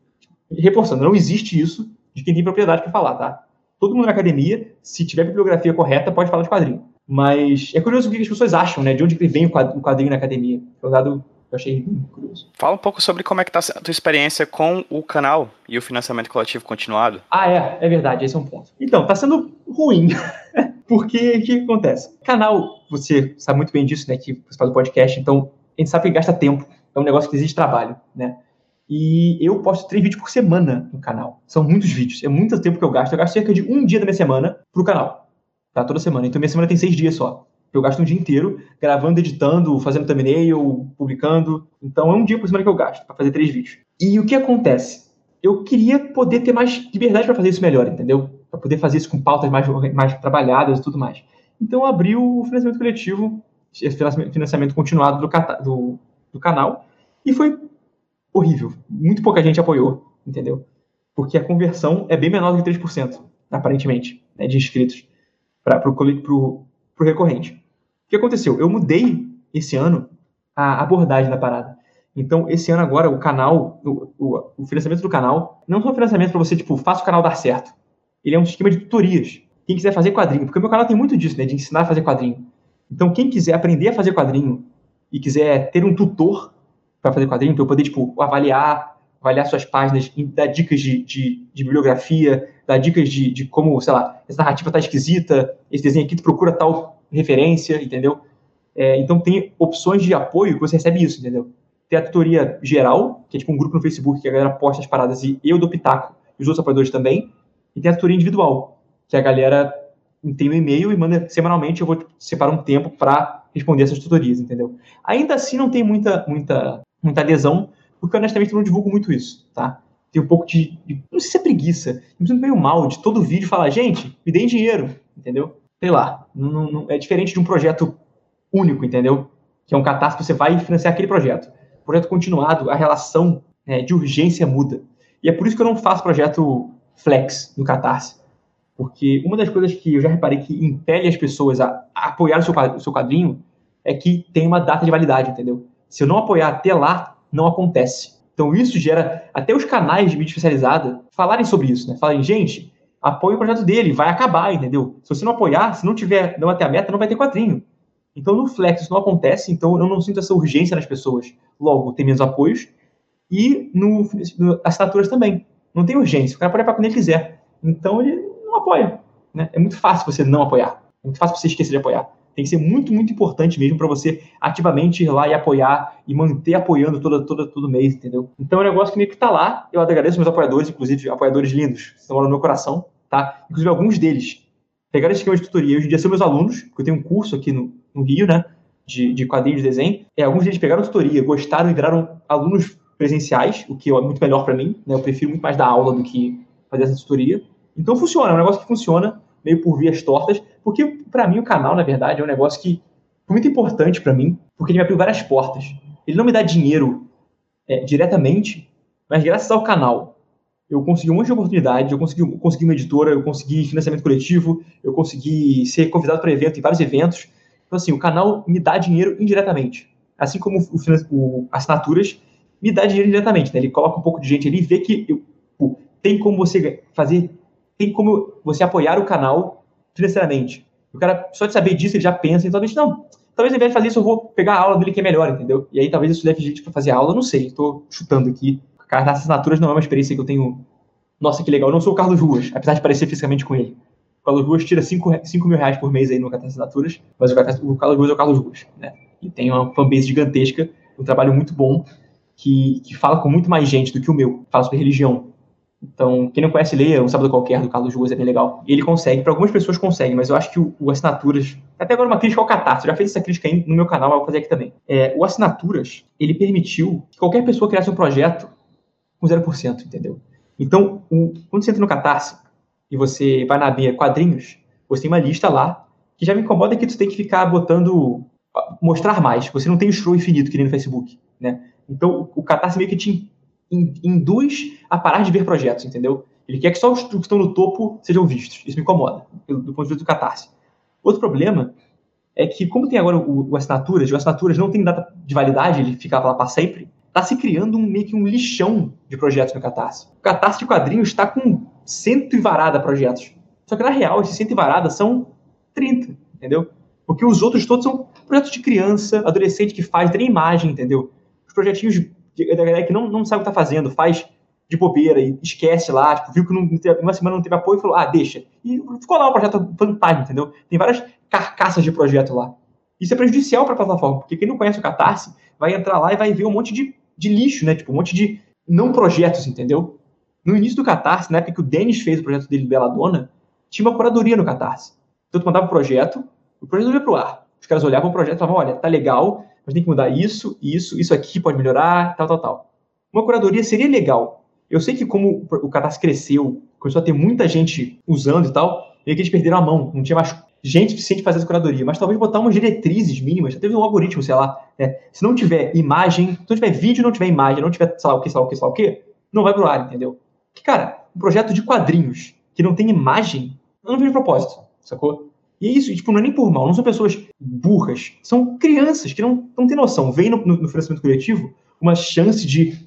S3: Reforçando, não existe isso de quem tem propriedade para falar, tá? Todo mundo na academia, se tiver bibliografia correta, pode falar de quadrinho. Mas é curioso o que as pessoas acham, né? De onde vem o quadrinho na academia. Foi um dado que eu achei curioso.
S2: Fala um pouco sobre como é que tá a tua experiência com o canal e o financiamento coletivo continuado.
S3: Ah, é, é verdade, esse é um ponto. Então, tá sendo ruim. Porque o que acontece? Canal, você sabe muito bem disso, né? Que você faz o podcast, então a gente sabe que gasta tempo. É um negócio que exige trabalho, né? E eu posto três vídeos por semana no canal. São muitos vídeos. É muito tempo que eu gasto. Eu gasto cerca de um dia da minha semana pro canal. Tá? Toda semana. Então minha semana tem seis dias só. Eu gasto um dia inteiro gravando, editando, fazendo thumbnail, publicando. Então é um dia por semana que eu gasto para fazer três vídeos. E o que acontece? Eu queria poder ter mais liberdade para fazer isso melhor, entendeu? Para poder fazer isso com pautas mais, mais trabalhadas e tudo mais. Então eu abri o financiamento coletivo, financiamento continuado do, do, do canal, e foi horrível. Muito pouca gente apoiou, entendeu? Porque a conversão é bem menor do que 3%, aparentemente, né, de inscritos para o recorrente. O que aconteceu? Eu mudei esse ano a abordagem da parada. Então, esse ano agora, o canal, o, o, o financiamento do canal, não é um financiamento para você, tipo, faça o canal dar certo. Ele é um esquema de tutorias. Quem quiser fazer quadrinho, porque o meu canal tem muito disso, né, de ensinar a fazer quadrinho. Então, quem quiser aprender a fazer quadrinho e quiser ter um tutor para fazer quadrinho, para eu poder, tipo, avaliar, avaliar suas páginas, dar dicas de, de, de bibliografia, dar dicas de, de, como, sei lá, essa narrativa tá esquisita, esse desenho aqui tu procura tal referência, entendeu? É, então tem opções de apoio que você recebe isso, entendeu? Tem a tutoria geral, que é tipo um grupo no Facebook que a galera posta as paradas e eu dou pitaco, e os outros apoiadores também. E tem a tutoria individual, que a galera tem um e-mail e manda semanalmente, eu vou separar um tempo para responder essas tutorias, entendeu? Ainda assim não tem muita, muita muita adesão, porque honestamente eu não divulgo muito isso, tá? Tem um pouco de, de não sei se é preguiça, me sinto meio mal de todo vídeo falar, gente, me deem dinheiro, entendeu? Sei lá, não, não, é diferente de um projeto único, entendeu? Que é um catástrofe, você vai financiar aquele projeto. Projeto continuado, a relação né, de urgência muda. E é por isso que eu não faço projeto flex no Catarse. Porque uma das coisas que eu já reparei que impele as pessoas a, a apoiar o seu, o seu quadrinho é que tem uma data de validade, entendeu? Se eu não apoiar até lá, não acontece. Então isso gera até os canais de mídia especializada falarem sobre isso, né? Falarem, gente, apoie o projeto dele, vai acabar, entendeu? Se você não apoiar, se não tiver, não até a meta, não vai ter quadrinho. Então no Flex isso não acontece, então eu não sinto essa urgência nas pessoas. Logo, tem menos apoios. E no, no assinaturas também. Não tem urgência. O cara pode apoiar quando ele quiser. Então ele não apoia. Né? É muito fácil você não apoiar. É muito fácil você esquecer de apoiar. Tem que ser muito, muito importante mesmo para você ativamente ir lá e apoiar e manter apoiando toda, toda, todo mês, entendeu? Então é um negócio que meio que tá lá. Eu agradeço meus apoiadores, inclusive apoiadores lindos, que estão no meu coração, tá? Inclusive alguns deles pegaram esse esquema de tutoria. Hoje em dia são meus alunos, porque eu tenho um curso aqui no, no Rio, né? De, de quadrinhos de desenho. É, alguns deles pegaram tutoria, gostaram e viraram alunos presenciais, o que é muito melhor para mim, né? Eu prefiro muito mais dar aula do que fazer essa tutoria. Então funciona, é um negócio que funciona meio por vias tortas, porque para mim o canal, na verdade, é um negócio que foi muito importante para mim, porque ele me abriu várias portas. Ele não me dá dinheiro é, diretamente, mas graças ao canal eu consegui um monte de oportunidades, eu consegui, consegui uma editora, eu consegui financiamento coletivo, eu consegui ser convidado para evento em vários eventos. Então, assim, o canal me dá dinheiro indiretamente. Assim como o, o assinaturas me dá dinheiro indiretamente. Né? Ele coloca um pouco de gente ali e vê que eu, tem como você fazer tem como você apoiar o canal financeiramente. O cara, só de saber disso, ele já pensa, então, talvez, não, talvez ao invés de fazer isso, eu vou pegar a aula dele que é melhor, entendeu? E aí talvez isso leve gente para fazer aula, não sei, estou chutando aqui. Cartas assinaturas não é uma experiência que eu tenho. Nossa, que legal. Eu não sou o Carlos Ruas, apesar de parecer fisicamente com ele. O Carlos Ruas tira 5 mil reais por mês aí no Cartas Assinaturas, mas o, Carlos Ruas é o Carlos Ruas, né? E tem uma fanbase gigantesca, um trabalho muito bom, que, que fala com muito mais gente do que o meu. Fala sobre religião, então, quem não conhece, leia Um Sábado Qualquer, do Carlos Ruas, é bem legal. Ele consegue, para algumas pessoas consegue, mas eu acho que o, o Assinaturas, até agora uma crítica ao Catarse, eu já fiz essa crítica aí no meu canal, mas vou fazer aqui também. É, o Assinaturas, ele permitiu que qualquer pessoa criasse um projeto com 0%, entendeu? Então, o, quando você entra no Catarse e você vai na abinha quadrinhos, você tem uma lista lá que já me incomoda que tu tem que ficar botando mostrar mais. Você não tem o show infinito que nem no Facebook, né? Então, o Catarse meio que te induz a parar de ver projetos, entendeu? Ele quer que só os que estão no topo sejam vistos. Isso me incomoda, do ponto de vista do catarse. Outro problema é que, como tem agora o, o assinaturas, e o assinaturas não tem data de validade, ele fica lá para sempre, está se criando um, meio que um lixão de projetos no Catarse. O Catarse de quadrinhos está com cento e varada projetos. Só que, na real, esses cento e varada são 30, entendeu? Porque os outros todos são projetos de criança, adolescente que faz, tem imagem, entendeu? Os projetinhos da galera que não, não sabe o que está fazendo, faz de bobeira e esquece lá, tipo, viu que não, uma semana não teve apoio e falou, ah, deixa. E ficou lá um projeto fantasma, entendeu? Tem várias carcaças de projeto lá. Isso é prejudicial para a plataforma, porque quem não conhece o Catarse vai entrar lá e vai ver um monte de, de lixo, né? Tipo, um monte de não projetos, entendeu? No início do Catarse, na época que o Denis fez o projeto dele, Dona, tinha uma curadoria no Catarse. Então tu mandava o um projeto, o projeto ia pro ar. Os caras olhavam o projeto e falavam, olha, tá legal, mas tem que mudar isso, isso, isso aqui pode melhorar, tal, tal, tal. Uma curadoria seria legal. Eu sei que como o Catarse cresceu, começou a ter muita gente usando e tal, e que eles perderam a mão, não tinha mais gente suficiente para fazer essa curadoria, mas talvez botar umas diretrizes mínimas, teve um algoritmo, sei lá, né? se não tiver imagem, se não tiver vídeo, não tiver imagem, não tiver sei lá o que, sei lá o que, sei lá o que, não vai pro ar, entendeu? Que, cara, um projeto de quadrinhos que não tem imagem, eu não vejo propósito, sacou? E é isso, tipo, não é nem por mal, não são pessoas burras, são crianças que não, não têm noção. Vem no, no, no financiamento coletivo uma chance de,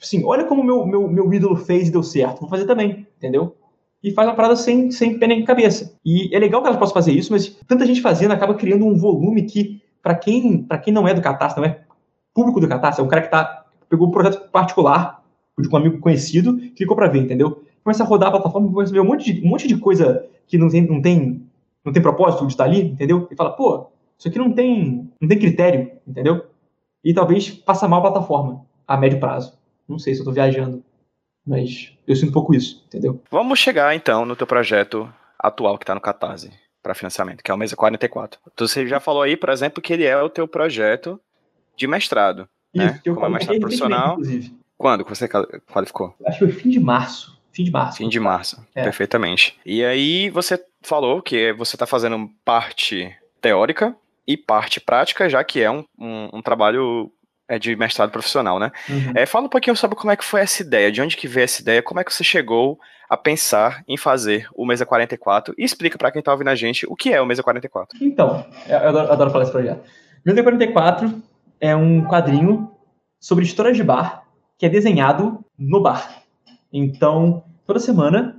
S3: assim, olha como meu, meu, meu ídolo fez e deu certo, vou fazer também, entendeu? E faz uma parada sem, sem pena em cabeça. E é legal que elas possam fazer isso, mas tanta gente fazendo acaba criando um volume que, para quem, quem não é do Catarse, não é público do Catarse, é um cara que tá, pegou um projeto particular de um amigo conhecido, clicou para ver, entendeu? Começa a rodar a plataforma, começa a ver um monte de, um monte de coisa que não tem, não tem não tem propósito de estar ali, entendeu? E fala, pô, isso aqui não tem, não tem critério, entendeu? E talvez passa mal a plataforma a médio prazo. Não sei se eu estou viajando, mas eu sinto um pouco isso, entendeu?
S2: Vamos chegar então no teu projeto atual que está no Catarse para financiamento, que é o Mesa 44. Você já falou aí, por exemplo, que ele é o teu projeto de mestrado,
S3: isso,
S2: né?
S3: que eu
S2: Como é mestrado profissional. Inclusive. Quando que você qualificou?
S3: Acho que foi fim de março. Fim de março.
S2: Fim de março, é. perfeitamente. E aí você falou que você está fazendo parte teórica e parte prática, já que é um, um, um trabalho é, de mestrado profissional, né? Uhum. É, fala um pouquinho sobre como é que foi essa ideia, de onde que veio essa ideia, como é que você chegou a pensar em fazer o Mesa 44 e explica para quem está ouvindo a gente o que é o Mesa 44.
S3: Então, eu adoro, adoro falar esse projeto. Mesa 44 é um quadrinho sobre histórias de bar que é desenhado no bar. Então, toda semana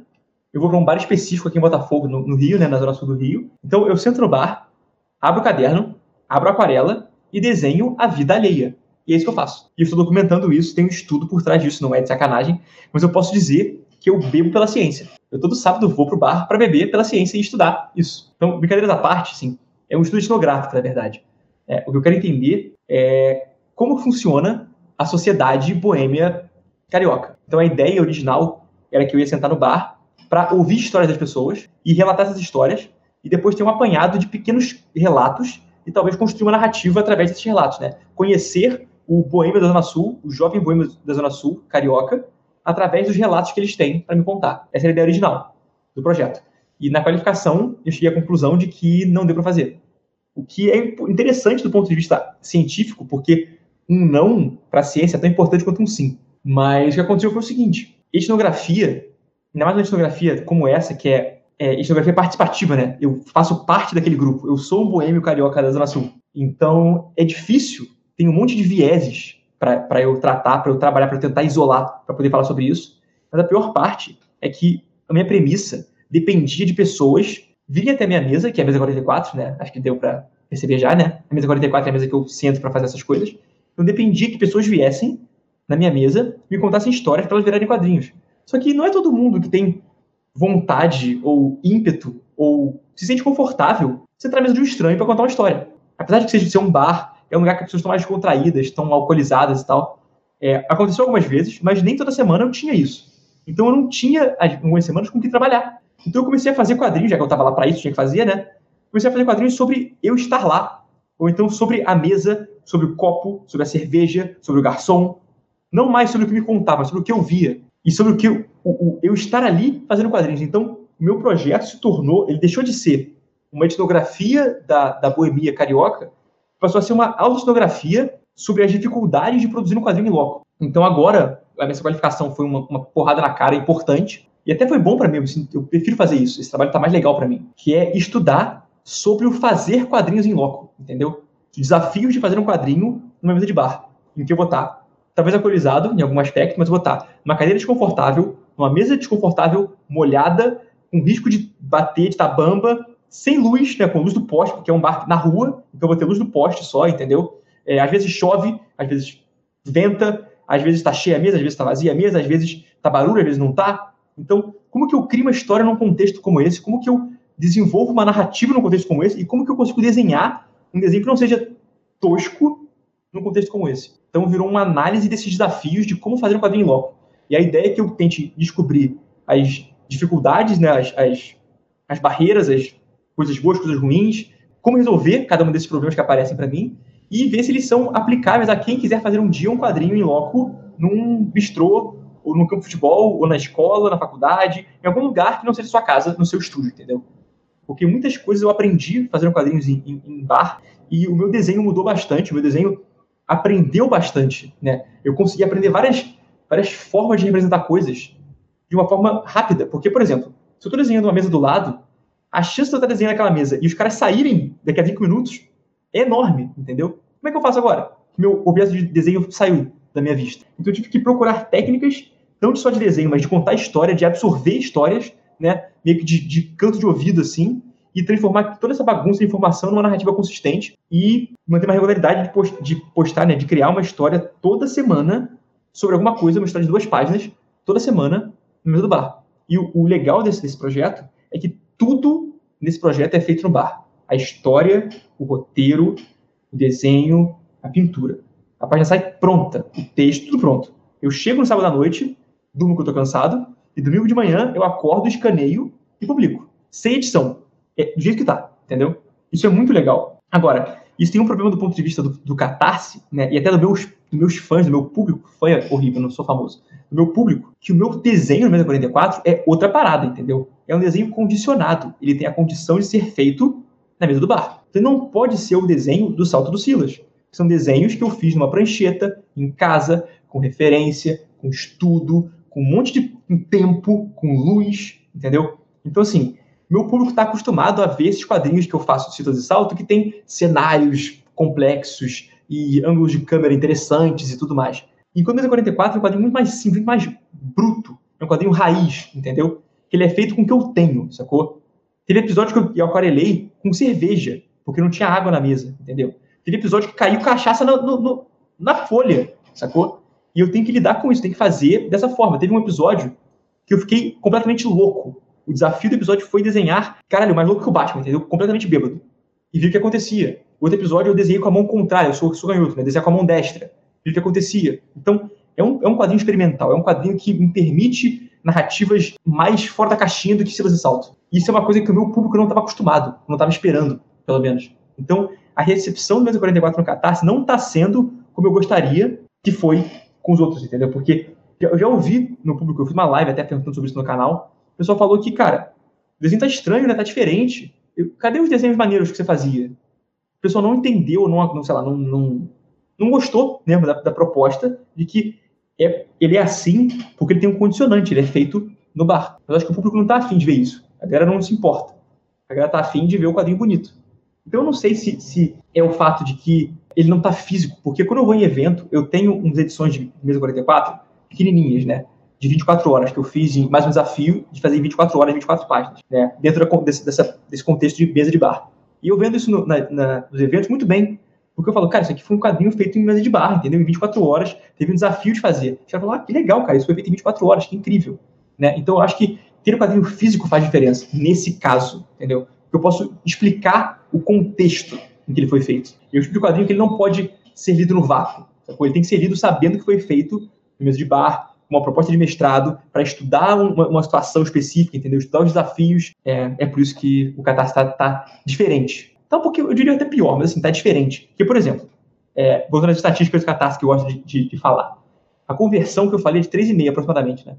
S3: eu vou para um bar específico aqui em Botafogo, no, no, Rio, né, na zona sul do Rio. Então, eu sento no bar, abro o caderno, abro a aquarela e desenho a vida alheia. E é isso que eu faço. E eu estou documentando isso, tem um estudo por trás disso, não é de sacanagem, mas eu posso dizer que eu bebo pela ciência. Eu todo sábado vou pro bar para beber pela ciência e estudar isso. Então, brincadeiras à parte, sim, é um estudo etnográfico, na verdade. É, o que eu quero entender é como funciona a sociedade boêmia carioca. Então, a ideia original era que eu ia sentar no bar para ouvir histórias das pessoas e relatar essas histórias e depois ter um apanhado de pequenos relatos e talvez construir uma narrativa através desses relatos, né? Conhecer o boêmio da Zona Sul, o jovem boêmio da Zona Sul, carioca, através dos relatos que eles têm para me contar. Essa é a ideia original do projeto. E na qualificação, eu cheguei à conclusão de que não deu para fazer. O que é interessante do ponto de vista científico, porque um não para a ciência é tão importante quanto um sim. Mas o que aconteceu foi o seguinte: etnografia ainda mais uma etnografia como essa, que é, é etnografia participativa, né? Eu faço parte daquele grupo, eu sou um boêmio carioca da Zona Sul. Então, é difícil, tem um monte de vieses para eu tratar, para eu trabalhar, para eu tentar isolar, para poder falar sobre isso. Mas a pior parte é que a minha premissa dependia de pessoas virem até a minha mesa, que é a mesa 44, né? Acho que deu para perceber já, né? A mesa 44 é a mesa que eu sento para fazer essas coisas. Então dependia que pessoas viessem na minha mesa me contassem histórias para elas virarem quadrinhos. Só que não é todo mundo que tem vontade ou ímpeto ou se sente confortável você entrar na mesa de um estranho para contar uma história. Apesar de que seja ser um bar, é um lugar que as pessoas estão mais contraídas, estão alcoolizadas e tal. É, aconteceu algumas vezes, mas nem toda semana eu tinha isso. Então eu não tinha algumas semanas com que trabalhar. Então eu comecei a fazer quadrinhos, já que eu estava lá para isso, tinha que fazer, né? Comecei a fazer quadrinhos sobre eu estar lá. Ou então sobre a mesa, sobre o copo, sobre a cerveja, sobre o garçom. Não mais sobre o que me contava, mas sobre o que eu via e sobre o que o, o, eu estar ali fazendo quadrinhos. Então, o meu projeto se tornou, ele deixou de ser uma etnografia da, da boemia carioca, passou a ser uma autoetnografia sobre as dificuldades de produzir um quadrinho em loco. Então, agora, a minha qualificação foi uma, uma porrada na cara importante, e até foi bom para mim, eu, eu, prefiro fazer isso, esse trabalho está mais legal para mim, que é estudar sobre o fazer quadrinhos em loco, entendeu? Os desafios de fazer um quadrinho numa mesa de bar, em que eu vou estar talvez alcoolizado em algum aspecto, mas vou estar numa cadeira desconfortável, numa mesa desconfortável, molhada, com risco de bater, de estar bamba, sem luz, né, com luz do poste, porque é um bar na rua, então eu vou ter luz do poste só, entendeu? É, às vezes chove, às vezes venta, às vezes está cheia a mesa, às vezes está vazia a mesa, às vezes tá barulho, às vezes não tá. Então, como que eu crio uma história num contexto como esse? Como que eu desenvolvo uma narrativa num contexto como esse? E como que eu consigo desenhar um desenho que não seja tosco num contexto como esse? Então, virou uma análise desses desafios de como fazer um quadrinho em loco. E a ideia é que eu tente descobrir as dificuldades, né, as, as, as barreiras, as coisas boas, coisas ruins, como resolver cada um desses problemas que aparecem para mim e ver se eles são aplicáveis a quem quiser fazer um dia um quadrinho em loco num bistrô, ou no campo de futebol, ou na escola, na faculdade, em algum lugar que não seja sua casa, no seu estúdio, entendeu? Porque muitas coisas eu aprendi fazendo quadrinhos em, em, em bar e o meu desenho mudou bastante, o meu desenho aprendeu bastante, né? Eu consegui aprender várias, várias formas de representar coisas de uma forma rápida. Porque, por exemplo, se eu estou desenhando uma mesa do lado, a chance de eu estar desenhando aquela mesa e os caras saírem daqui a 5 minutos é enorme, entendeu? Como é que eu faço agora? Meu objeto de desenho saiu da minha vista. Então eu tive que procurar técnicas, não só de desenho, mas de contar história, de absorver histórias, né? Meio que de, de canto de ouvido, assim, e transformar toda essa bagunça de informação numa narrativa consistente e manter uma regularidade de, post, de postar, né? De criar uma história toda semana sobre alguma coisa, uma história de duas páginas, toda semana, no meio do bar. E o, o legal desse, desse projeto é que tudo nesse projeto é feito no bar. A história, o roteiro, o desenho, a pintura. A página sai pronta, o texto, tudo pronto. Eu chego no sábado à noite, durmo que eu tô cansado, e domingo de manhã eu acordo, escaneio e publico. Sem edição. É do jeito que tá, entendeu? Isso é muito legal. Agora, isso tem um problema do ponto de vista do, do catarse, né? E até do meus, dos meus fãs, do meu público. Fã é horrível, não sou famoso. Do meu público, que o meu desenho no Mesa 44 é outra parada, entendeu? É um desenho condicionado. Ele tem a condição de ser feito na mesa do bar. Então não pode ser o desenho do salto do Silas. São desenhos que eu fiz numa prancheta, em casa, com referência, com estudo, com um monte de tempo, com luz, entendeu? Então, assim, meu público está acostumado a ver esses quadrinhos que eu faço de Citas e Salto, que tem cenários complexos e ângulos de câmera interessantes e tudo mais. Enquanto Mesa 44 é um quadrinho muito mais simples, muito mais bruto. É um quadrinho raiz, entendeu? Que ele é feito com o que eu tenho, sacou? Teve episódio que eu aquarelei com cerveja, porque não tinha água na mesa, entendeu? Teve episódio que caiu cachaça no, no, na folha, sacou? E eu tenho que lidar com isso, tenho que fazer dessa forma. Teve um episódio que eu fiquei completamente louco. O desafio do episódio foi desenhar, caralho, mais louco que o Batman, entendeu? Completamente bêbado. E vi o que acontecia. O outro episódio eu desenhei com a mão contrária, eu sou, sou canhoto, né? Desenhar com a mão destra. Vi o que acontecia. Então, é um, é um quadrinho experimental, é um quadrinho que me permite narrativas mais fora da caixinha do que Silas e Salto. Isso é uma coisa que o meu público não estava acostumado, não estava esperando, pelo menos. Então, a recepção do Mesa 44 no Catarse não está sendo como eu gostaria que foi com os outros, entendeu? Porque eu já ouvi no público, eu fiz uma live até perguntando sobre isso no canal, pessoal falou que, cara, o desenho tá estranho, né? Tá diferente. Eu, cadê os desenhos maneiros que você fazia? O pessoal não entendeu, não, não sei lá, não, não, não gostou mesmo da, da proposta de que é, ele é assim porque ele tem um condicionante, ele é feito no bar. Eu acho que o público não tá afim de ver isso. A galera não se importa. A galera tá afim de ver o quadrinho bonito. Então eu não sei se, se é o fato de que ele não tá físico, porque quando eu vou em evento, eu tenho umas edições de mesa 44 pequenininhas, né? De 24 horas, que eu fiz em, mais um desafio de fazer em 24 horas, 24 páginas, né? Dentro da, desse, dessa, desse contexto de mesa de bar. E eu vendo isso no, na, na, nos eventos muito bem, porque eu falo, cara, isso aqui foi um quadrinho feito em mesa de bar, entendeu? Em 24 horas, teve um desafio de fazer. Você vai falar, ah, que legal, cara, isso foi feito em 24 horas, que incrível. Né? Então eu acho que ter um quadrinho físico faz diferença, nesse caso, entendeu? Eu posso explicar o contexto em que ele foi feito. Eu explico o quadrinho que ele não pode ser lido no vácuo. Ele tem que ser lido sabendo que foi feito no mesa de bar, uma proposta de mestrado, para estudar uma, uma, situação específica, entendeu? Estudar os desafios. É, é por isso que o Catarse está tá diferente. Tá um pouquinho, eu diria até pior, mas assim, tá diferente. Porque, por exemplo, é, voltando às estatísticas do Catarse que eu gosto de, de, de falar. A conversão que eu falei é de 3,5 aproximadamente, né?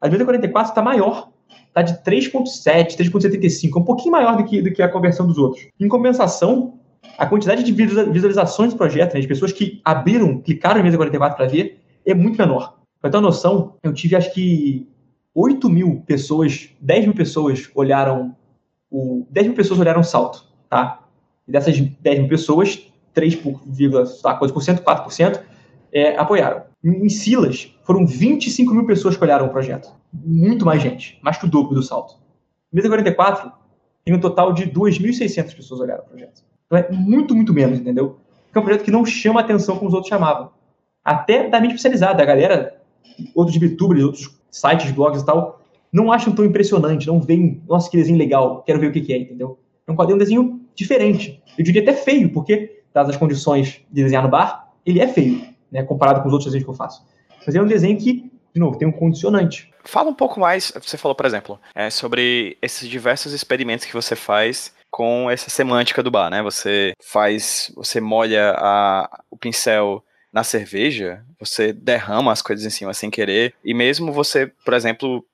S3: A de 44 está maior, está de 3,7, 3,75, um pouquinho maior do que, do que a conversão dos outros. Em compensação, a quantidade de visualizações do projeto, né, de pessoas que abriram, clicaram em mesa 44 para ver, é muito menor. Para ter uma noção, eu tive acho que 8 mil pessoas, 10 mil pessoas olharam o. 10 mil pessoas olharam o salto, tá? E dessas 10 mil pessoas, 3,4%, 4% é, apoiaram. Em Silas, foram 25 mil pessoas que olharam o projeto. Muito mais gente, mais que o dobro do salto. Mesa 44 tem um total de 2.600 pessoas olharam o projeto. Então é muito, muito menos, entendeu? é um projeto que não chama atenção como os outros chamavam. Até da mídia especializada, a galera, outros youtubers, outros sites, blogs e tal, não acham tão impressionante, não veem, nossa, que desenho legal, quero ver o que, que é, entendeu? É um quadrinho um desenho diferente. Eu diria até feio, porque, dadas as condições de desenhar no bar, ele é feio, né, comparado com os outros desenhos que eu faço. Mas é um desenho que, de novo, tem um condicionante.
S2: Fala um pouco mais, você falou, por exemplo, é, sobre esses diversos experimentos que você faz com essa semântica do bar, né? Você faz, você molha a, o pincel na cerveja, você derrama as coisas em cima sem querer, e mesmo você, por exemplo,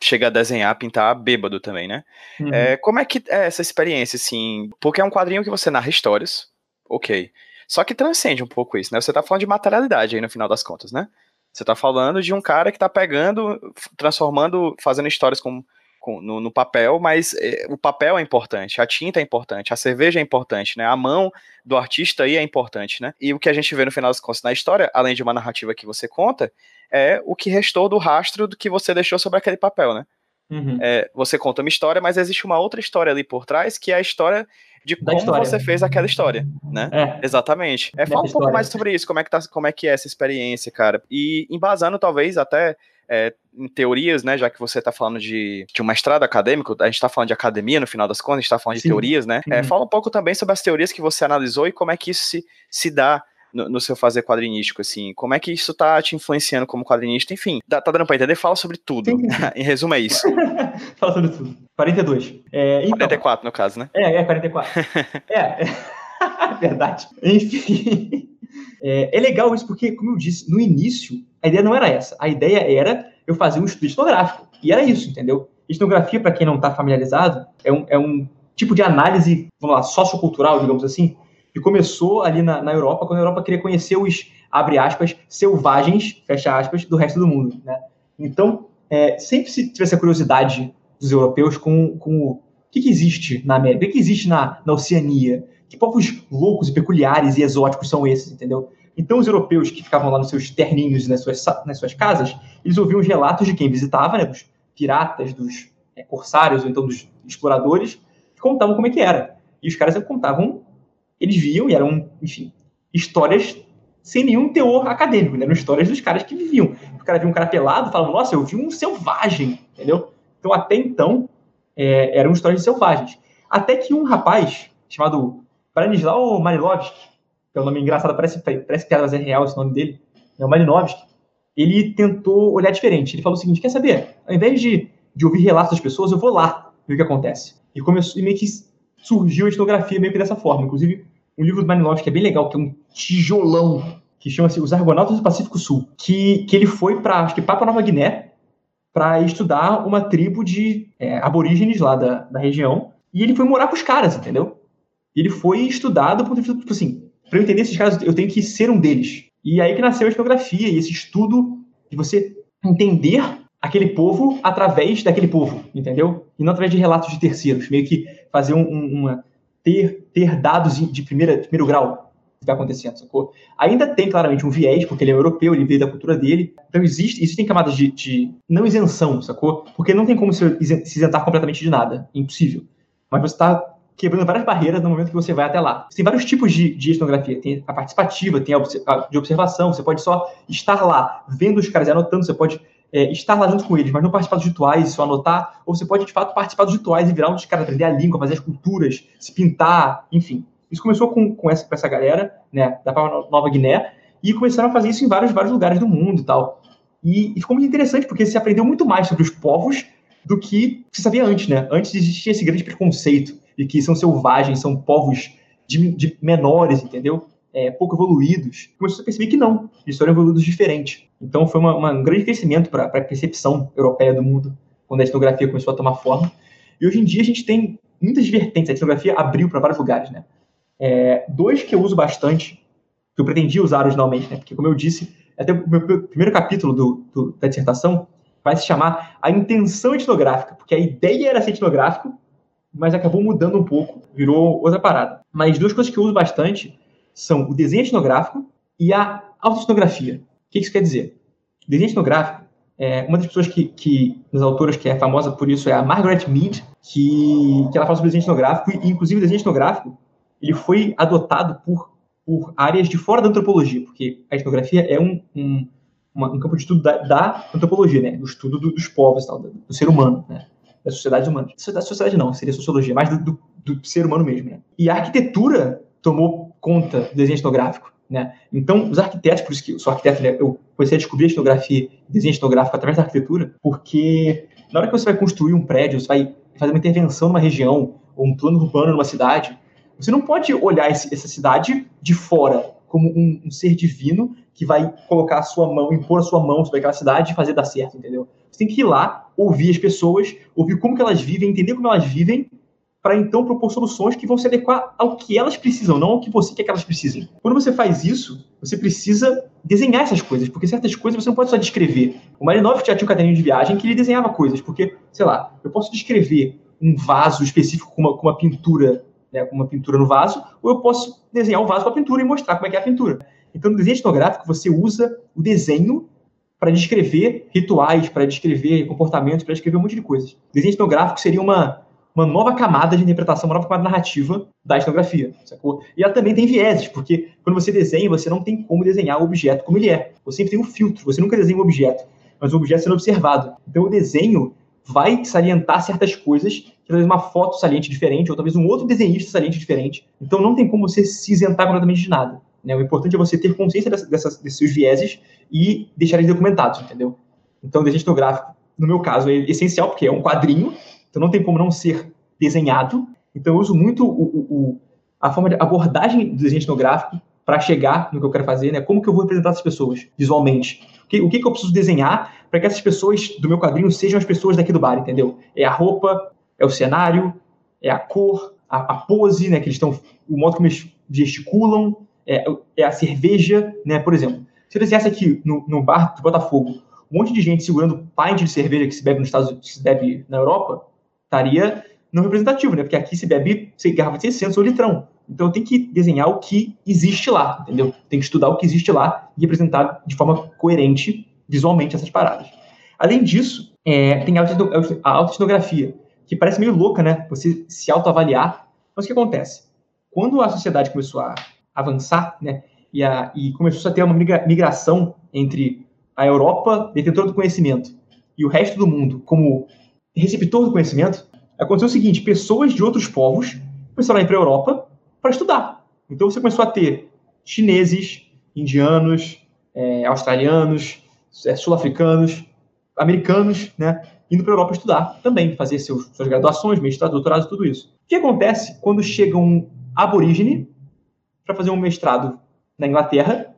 S2: chega a desenhar, pintar bêbado também, né? Uhum. É, como é que é essa experiência, assim? Porque é um quadrinho que você narra histórias, ok. Só que transcende um pouco isso, né? Você tá falando de materialidade aí no final das contas, né? Você tá falando de um cara que tá pegando, transformando, fazendo histórias com, com no, no, papel, mas é, o papel é importante, a tinta é importante, a cerveja é importante, né? A mão do artista aí é importante, né? E o que a gente vê no final das contas na história, além de uma narrativa que você conta, é o que restou do rastro do que você deixou sobre aquele papel, né? Uhum. É, você conta uma história, mas existe uma outra história ali por trás, que é a história de como história. você fez aquela história, né? É. Exatamente. É, fala um pouco mais sobre isso, como é, que tá, como é que é essa experiência, cara. E embasando, talvez, até é, em teorias, né? Já que você está falando de, de um mestrado acadêmico, a gente está falando de academia no final das contas, a gente está falando de Sim. teorias, né? É, uhum. fala um pouco também sobre as teorias que você analisou e como é que isso se, se dá no, no, seu fazer quadrinístico, assim? Como é que isso tá te influenciando como quadrinista? Enfim, tá, tá dando pra entender? Fala sobre tudo. em resumo, é isso.
S3: Fala sobre tudo. 42.
S2: É, então, 44, no caso, né?
S3: É, é 44. é, é. verdade. Enfim. É, é, legal isso porque, como eu disse, no início, a ideia não era essa. A ideia era eu fazer um estudo etnográfico. E era isso, entendeu? Etnografia, para quem não está familiarizado, é um, é um tipo de análise, vamos lá, sociocultural, digamos assim, e começou ali na, na Europa, quando a Europa queria conhecer os, abre aspas, selvagens, fecha aspas, do resto do mundo, né? Então, é, sempre se tivesse a curiosidade dos europeus com, com o que, que existe na América, o que, que existe na, na Oceania, que povos loucos e peculiares e exóticos são esses, entendeu? Então, os europeus que ficavam lá nos seus terninhos nas suas, nas suas casas, eles ouviam os relatos de quem visitava, né, dos piratas, dos é, corsários ou então dos exploradores, que contavam como é que era. E os caras contavam eles viam e eram, enfim, histórias sem nenhum teor acadêmico, né? Eram histórias dos caras que viviam. O cara via um cara pelado, falava, nossa, eu vi um selvagem, entendeu? Então, até então, é, eram histórias de selvagens. Até que um rapaz chamado Branislau Marilovski, que é um nome engraçado, parece, parece piada, mas é real esse nome dele, é o Marinovski, ele tentou olhar diferente. Ele falou o seguinte, quer saber? Ao invés de, de ouvir relatos das pessoas, eu vou lá ver o que acontece. E começou, e meio que surgiu a etnografia meio que dessa forma. Inclusive, um livro do Manilovski que é bem legal, que é um tijolão, que chama-se Os Argonautas do Pacífico Sul, que, que ele foi para, acho que Papua Nova Guiné, para estudar uma tribo de é, aborígenes lá da, da região, e ele foi morar com os caras, entendeu? Ele foi estudado vista, tipo assim, para eu entender esses caras, eu tenho que ser um deles. E aí que nasceu a etnografia, e esse estudo de você entender aquele povo através daquele povo, entendeu? E não através de relatos de terceiros, meio que fazer um, uma ter ter dados de primeira de primeiro grau que está acontecendo, sacou? Ainda tem claramente um viés, porque ele é europeu, ele veio da cultura dele. Então existe, existem camadas de, de não isenção, sacou? Porque não tem como se, se isentar completamente de nada, impossível. Mas você está quebrando várias barreiras no momento que você vai até lá. Tem vários tipos de, de etnografia. Tem a participativa, tem a, de observação. Você pode só estar lá, vendo os caras e anotando. Você pode é, estar lá junto com eles, mas não participar dos rituais, só anotar, ou você pode, de fato, participar dos rituais e virar um dos caras, aprender a língua, fazer as culturas, se pintar, enfim. Isso começou com, com, essa, com essa galera, né, da Nova Guiné, e começaram a fazer isso em vários, vários lugares do mundo e tal. E, e ficou muito interessante, porque você aprendeu muito mais sobre os povos do que você sabia antes, né? Antes existia esse grande preconceito de que são selvagens, são povos de, de menores, entendeu? é, pouco evoluídos, começou a perceber que não, eles foram evoluídos diferentes. Então foi uma, uma, um grande crescimento para a percepção europeia do mundo, quando a etnografia começou a tomar forma. E hoje em dia a gente tem muitas vertentes, a etnografia abriu para vários lugares, né? É, dois que eu uso bastante, que eu pretendia usar originalmente, né? Porque, como eu disse, até o meu primeiro capítulo do, do, da dissertação vai se chamar A Intenção Etnográfica, porque a ideia era ser etnográfico, mas acabou mudando um pouco, virou outra parada. Mas duas coisas que eu uso bastante são o desenho etnográfico e a autoetnografia. O que isso quer dizer? Desenho etnográfico, é, uma das pessoas que, que, das autoras que é famosa por isso é a Margaret Mead, que, que ela fala sobre desenho etnográfico, e inclusive o desenho etnográfico ele foi adotado por, por áreas de fora da antropologia, porque a etnografia é um, um uma, um campo de estudo da, da antropologia, né? Do estudo do, dos povos, tal, do, do, ser humano, né? Das sociedades humanas. Da sociedade não, seria sociologia, mas do, do, ser humano mesmo, né? E a arquitetura tomou conta do desenho etnográfico, né? Então, os arquitetos, por isso que eu sou arquiteto, né? eu comecei a descobrir a etnografia desenho etnográfico através da arquitetura, porque na hora que você vai construir um prédio, você vai fazer uma intervenção numa região, ou um plano urbano numa cidade, você não pode olhar esse, essa cidade de fora como um, um, ser divino que vai colocar a sua mão, impor a sua mão sobre aquela cidade e fazer dar certo, entendeu? Você tem que ir lá, ouvir as pessoas, ouvir como que elas vivem, entender como elas vivem, para então propor soluções que vão se adequar ao que elas precisam, não ao que você quer que elas precisem. Quando você faz isso, você precisa desenhar essas coisas, porque certas coisas você não pode só descrever. O Marinovich já tinha um caderninho de viagem que ele desenhava coisas, porque, sei lá, eu posso descrever um vaso específico com uma, com uma pintura né, com uma pintura no vaso, ou eu posso desenhar o vaso com a pintura e mostrar como é que é a pintura. Então, no desenho etnográfico, você usa o desenho para descrever rituais, para descrever comportamentos, para descrever um monte de coisas. O desenho etnográfico seria uma, uma nova camada de interpretação, uma nova camada narrativa da etnografia, sacou? E ela também tem vieses, porque quando você desenha, você não tem como desenhar o objeto como ele é. Você sempre tem um filtro, você nunca desenha o um objeto, mas o objeto sendo observado. Então, o desenho vai salientar certas coisas, talvez uma foto saliente diferente, ou talvez um outro desenhista saliente diferente. Então não tem como você se isentar completamente de nada. Né? O importante é você ter consciência dessas, dessas, desses seus vieses e deixar eles documentados, entendeu? Então o desenho gráfico, no meu caso, é essencial, porque é um quadrinho, então não tem como não ser desenhado. Então eu uso muito o, o, a forma de abordagem do desenho etnográfico para chegar no que eu quero fazer, né? Como que eu vou representar essas pessoas visualmente? O que, o que, que eu preciso desenhar para que essas pessoas do meu quadrinho sejam as pessoas daqui do bar, entendeu? É a roupa, é o cenário, é a cor, a, a pose, né? Que eles estão, o modo como eles gesticulam, é, é, a cerveja, né? Por exemplo, se eu desenhasse aqui no, no bar do Botafogo um monte de gente segurando pint de cerveja que se bebe nos Estados Unidos, que se bebe na Europa, estaria não representativo, né? Porque aqui se bebe garrafa de 600 ou litrão. Então tenho que desenhar o que existe lá, entendeu? Tem que estudar o que existe lá e representar de forma coerente visualmente essas paradas. Além disso, é, tem a autoetnografia, que parece meio louca, né? Você se autoavaliar. Mas o que acontece? Quando a sociedade começou a avançar, né? E, a, e começou a ter uma migração entre a Europa, detentora do conhecimento, e o resto do mundo como receptor do conhecimento, aconteceu o seguinte: pessoas de outros povos começaram a ir para a Europa para estudar. Então você começou a ter chineses, indianos, é, australianos, é, sul-africanos, americanos, né, indo para a Europa estudar também, fazer seus, suas graduações, mestrado, doutorado, tudo isso. O que acontece quando chega um aborígene para fazer um mestrado na Inglaterra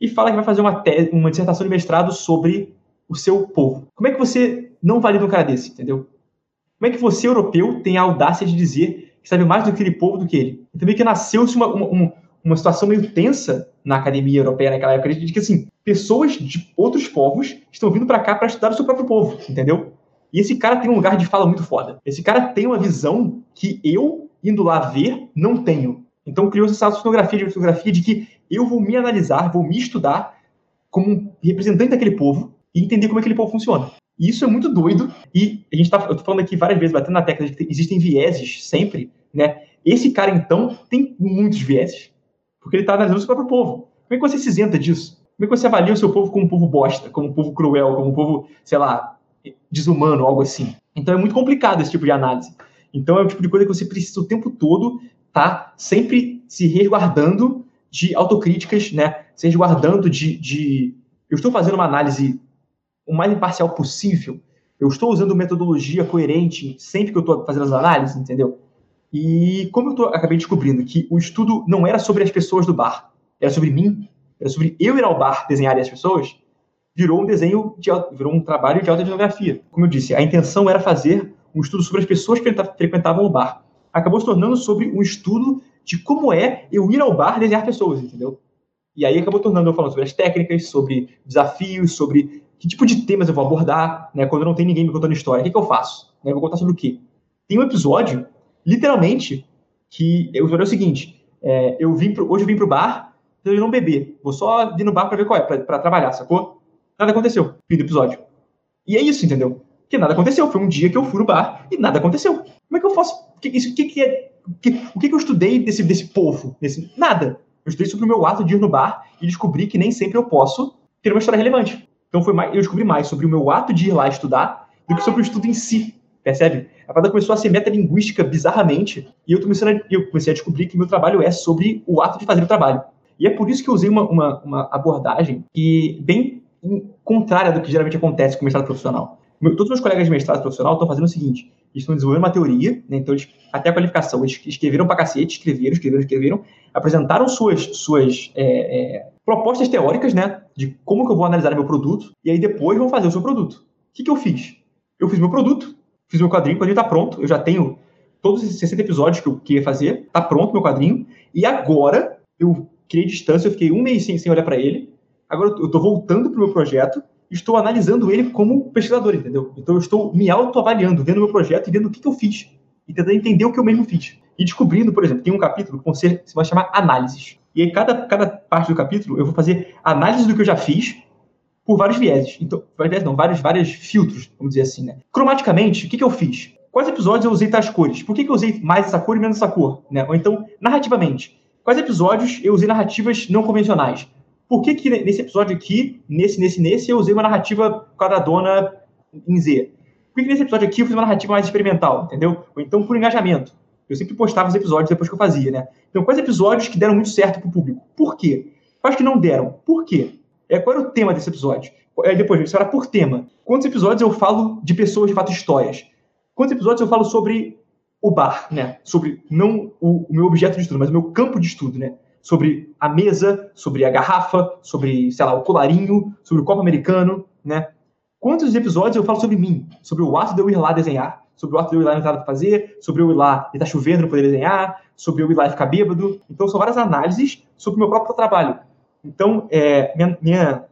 S3: e fala que vai fazer uma, tese, uma dissertação de mestrado sobre o seu povo? Como é que você não valida um cara desse, entendeu? Como é que você, europeu, tem a audácia de dizer que sabe mais do que aquele povo do que ele. E também que nasceu-se uma, uma, uma situação meio tensa na academia europeia naquela época, de que, assim, pessoas de outros povos estão vindo para cá para estudar o seu próprio povo, entendeu? E esse cara tem um lugar de fala muito foda. Esse cara tem uma visão que eu, indo lá ver, não tenho. Então criou essa fotografia de fotografia de que eu vou me analisar, vou me estudar como representante daquele povo e entender como aquele povo funciona. E isso é muito doido. E a gente tá, eu tô falando aqui várias vezes, batendo na tecla de que existem vieses sempre, né? Esse cara, então, tem muitos vieses. Porque ele está analisando o seu próprio povo. Como é que você se isenta disso? Como é que você avalia o seu povo como um povo bosta, como um povo cruel, como um povo, sei lá, desumano, algo assim? Então é muito complicado esse tipo de análise. Então é o tipo de coisa que você precisa o tempo todo tá sempre se resguardando de autocríticas, né? Se resguardando de, de... Eu estou fazendo uma análise o mais imparcial possível. Eu estou usando metodologia coerente sempre que eu estou fazendo as análises, entendeu? E como eu tô, acabei descobrindo que o estudo não era sobre as pessoas do bar, era sobre mim, era sobre eu ir ao bar desenhar as pessoas, virou um desenho, de, virou um trabalho de autoetnografia. Como eu disse, a intenção era fazer um estudo sobre as pessoas que frequentavam o bar. Acabou se tornando sobre um estudo de como é eu ir ao bar desenhar pessoas, entendeu? E aí acabou tornando eu falando sobre as técnicas, sobre desafios, sobre que tipo de temas eu vou abordar, né? Quando não tem ninguém me contando história, o que, que eu faço? Né, eu vou contar sobre o quê? Tem um episódio, literalmente, que eu falei o seguinte: é, eu vim pro, hoje eu vim pro bar, então eu não beber. Vou só vir no bar para ver qual é, para trabalhar, sacou? Nada aconteceu. Fim do episódio. E é isso, entendeu? Que nada aconteceu. Foi um dia que eu fui no bar e nada aconteceu. Como é que eu faço? Que, isso, que, que é? Que, o que, que eu estudei desse, desse povo? Desse, nada. Eu estudei sobre o meu ato de ir no bar e descobri que nem sempre eu posso ter uma história relevante. Então foi mais, eu descobri mais sobre o meu ato de ir lá estudar do que sobre o estudo em si, percebe? A parada começou a ser metalinguística bizarramente e eu comecei, a, eu comecei a descobrir que meu trabalho é sobre o ato de fazer o trabalho. E é por isso que eu usei uma, uma, uma abordagem que bem contrária do que geralmente acontece com o mestrado profissional. Todos os meus colegas de mestrado profissional estão fazendo o seguinte: eles estão desenvolvendo uma teoria, né, então eles, até a qualificação, eles escreveram pra cacete, escreveram, escreveram, escreveram, apresentaram suas, suas é, é, propostas teóricas, né, de como que eu vou analisar meu produto, e aí depois vão fazer o seu produto. O que, que eu fiz? Eu fiz meu produto, fiz meu quadrinho, o quadrinho está pronto, eu já tenho todos esses 60 episódios que eu queria fazer, está pronto meu quadrinho, e agora eu criei distância, eu fiquei um mês sem, sem olhar para ele, agora eu estou voltando para o meu projeto, estou analisando ele como pesquisador, entendeu? Então eu estou me autoavaliando, vendo meu projeto e vendo o que, que eu fiz, e tentando entender o que eu mesmo fiz. E descobrindo, por exemplo, tem um capítulo que você vai chamar análises. E aí, cada, cada parte do capítulo, eu vou fazer análise do que eu já fiz por vários vieses. Então, vários não, vários, vários filtros, vamos dizer assim, né? Cromaticamente, o que, que eu fiz? Quais episódios eu usei tais cores? Por que, que eu usei mais essa cor e menos essa cor? Né? Ou então, narrativamente, quais episódios eu usei narrativas não convencionais? Por que, que nesse episódio aqui, nesse, nesse, nesse, eu usei uma narrativa quadradona em Z? Por que, que nesse episódio aqui eu fiz uma narrativa mais experimental, entendeu? Ou então por engajamento. Eu sempre postava os episódios depois que eu fazia, né? Então, quais episódios que deram muito certo pro público? Por quê? Quais que não deram? Por quê? É, qual era o tema desse episódio? É, depois, isso era por tema. Quantos episódios eu falo de pessoas, de fato, histórias? Quantos episódios eu falo sobre o bar, né? Sobre não o, o meu objeto de estudo, mas o meu campo de estudo, né? Sobre a mesa, sobre a garrafa, sobre, sei lá, o colarinho, sobre o copo americano, né? Quantos episódios eu falo sobre mim? Sobre o ato de eu ir lá desenhar? Sobre o ato de eu ir lá não ter nada pra fazer? Sobre eu ir lá e tá chovendo, não poder desenhar? Sobre eu ir lá e ficar bêbado? Então, são várias análises sobre o meu próprio trabalho. Então, é, minha, minha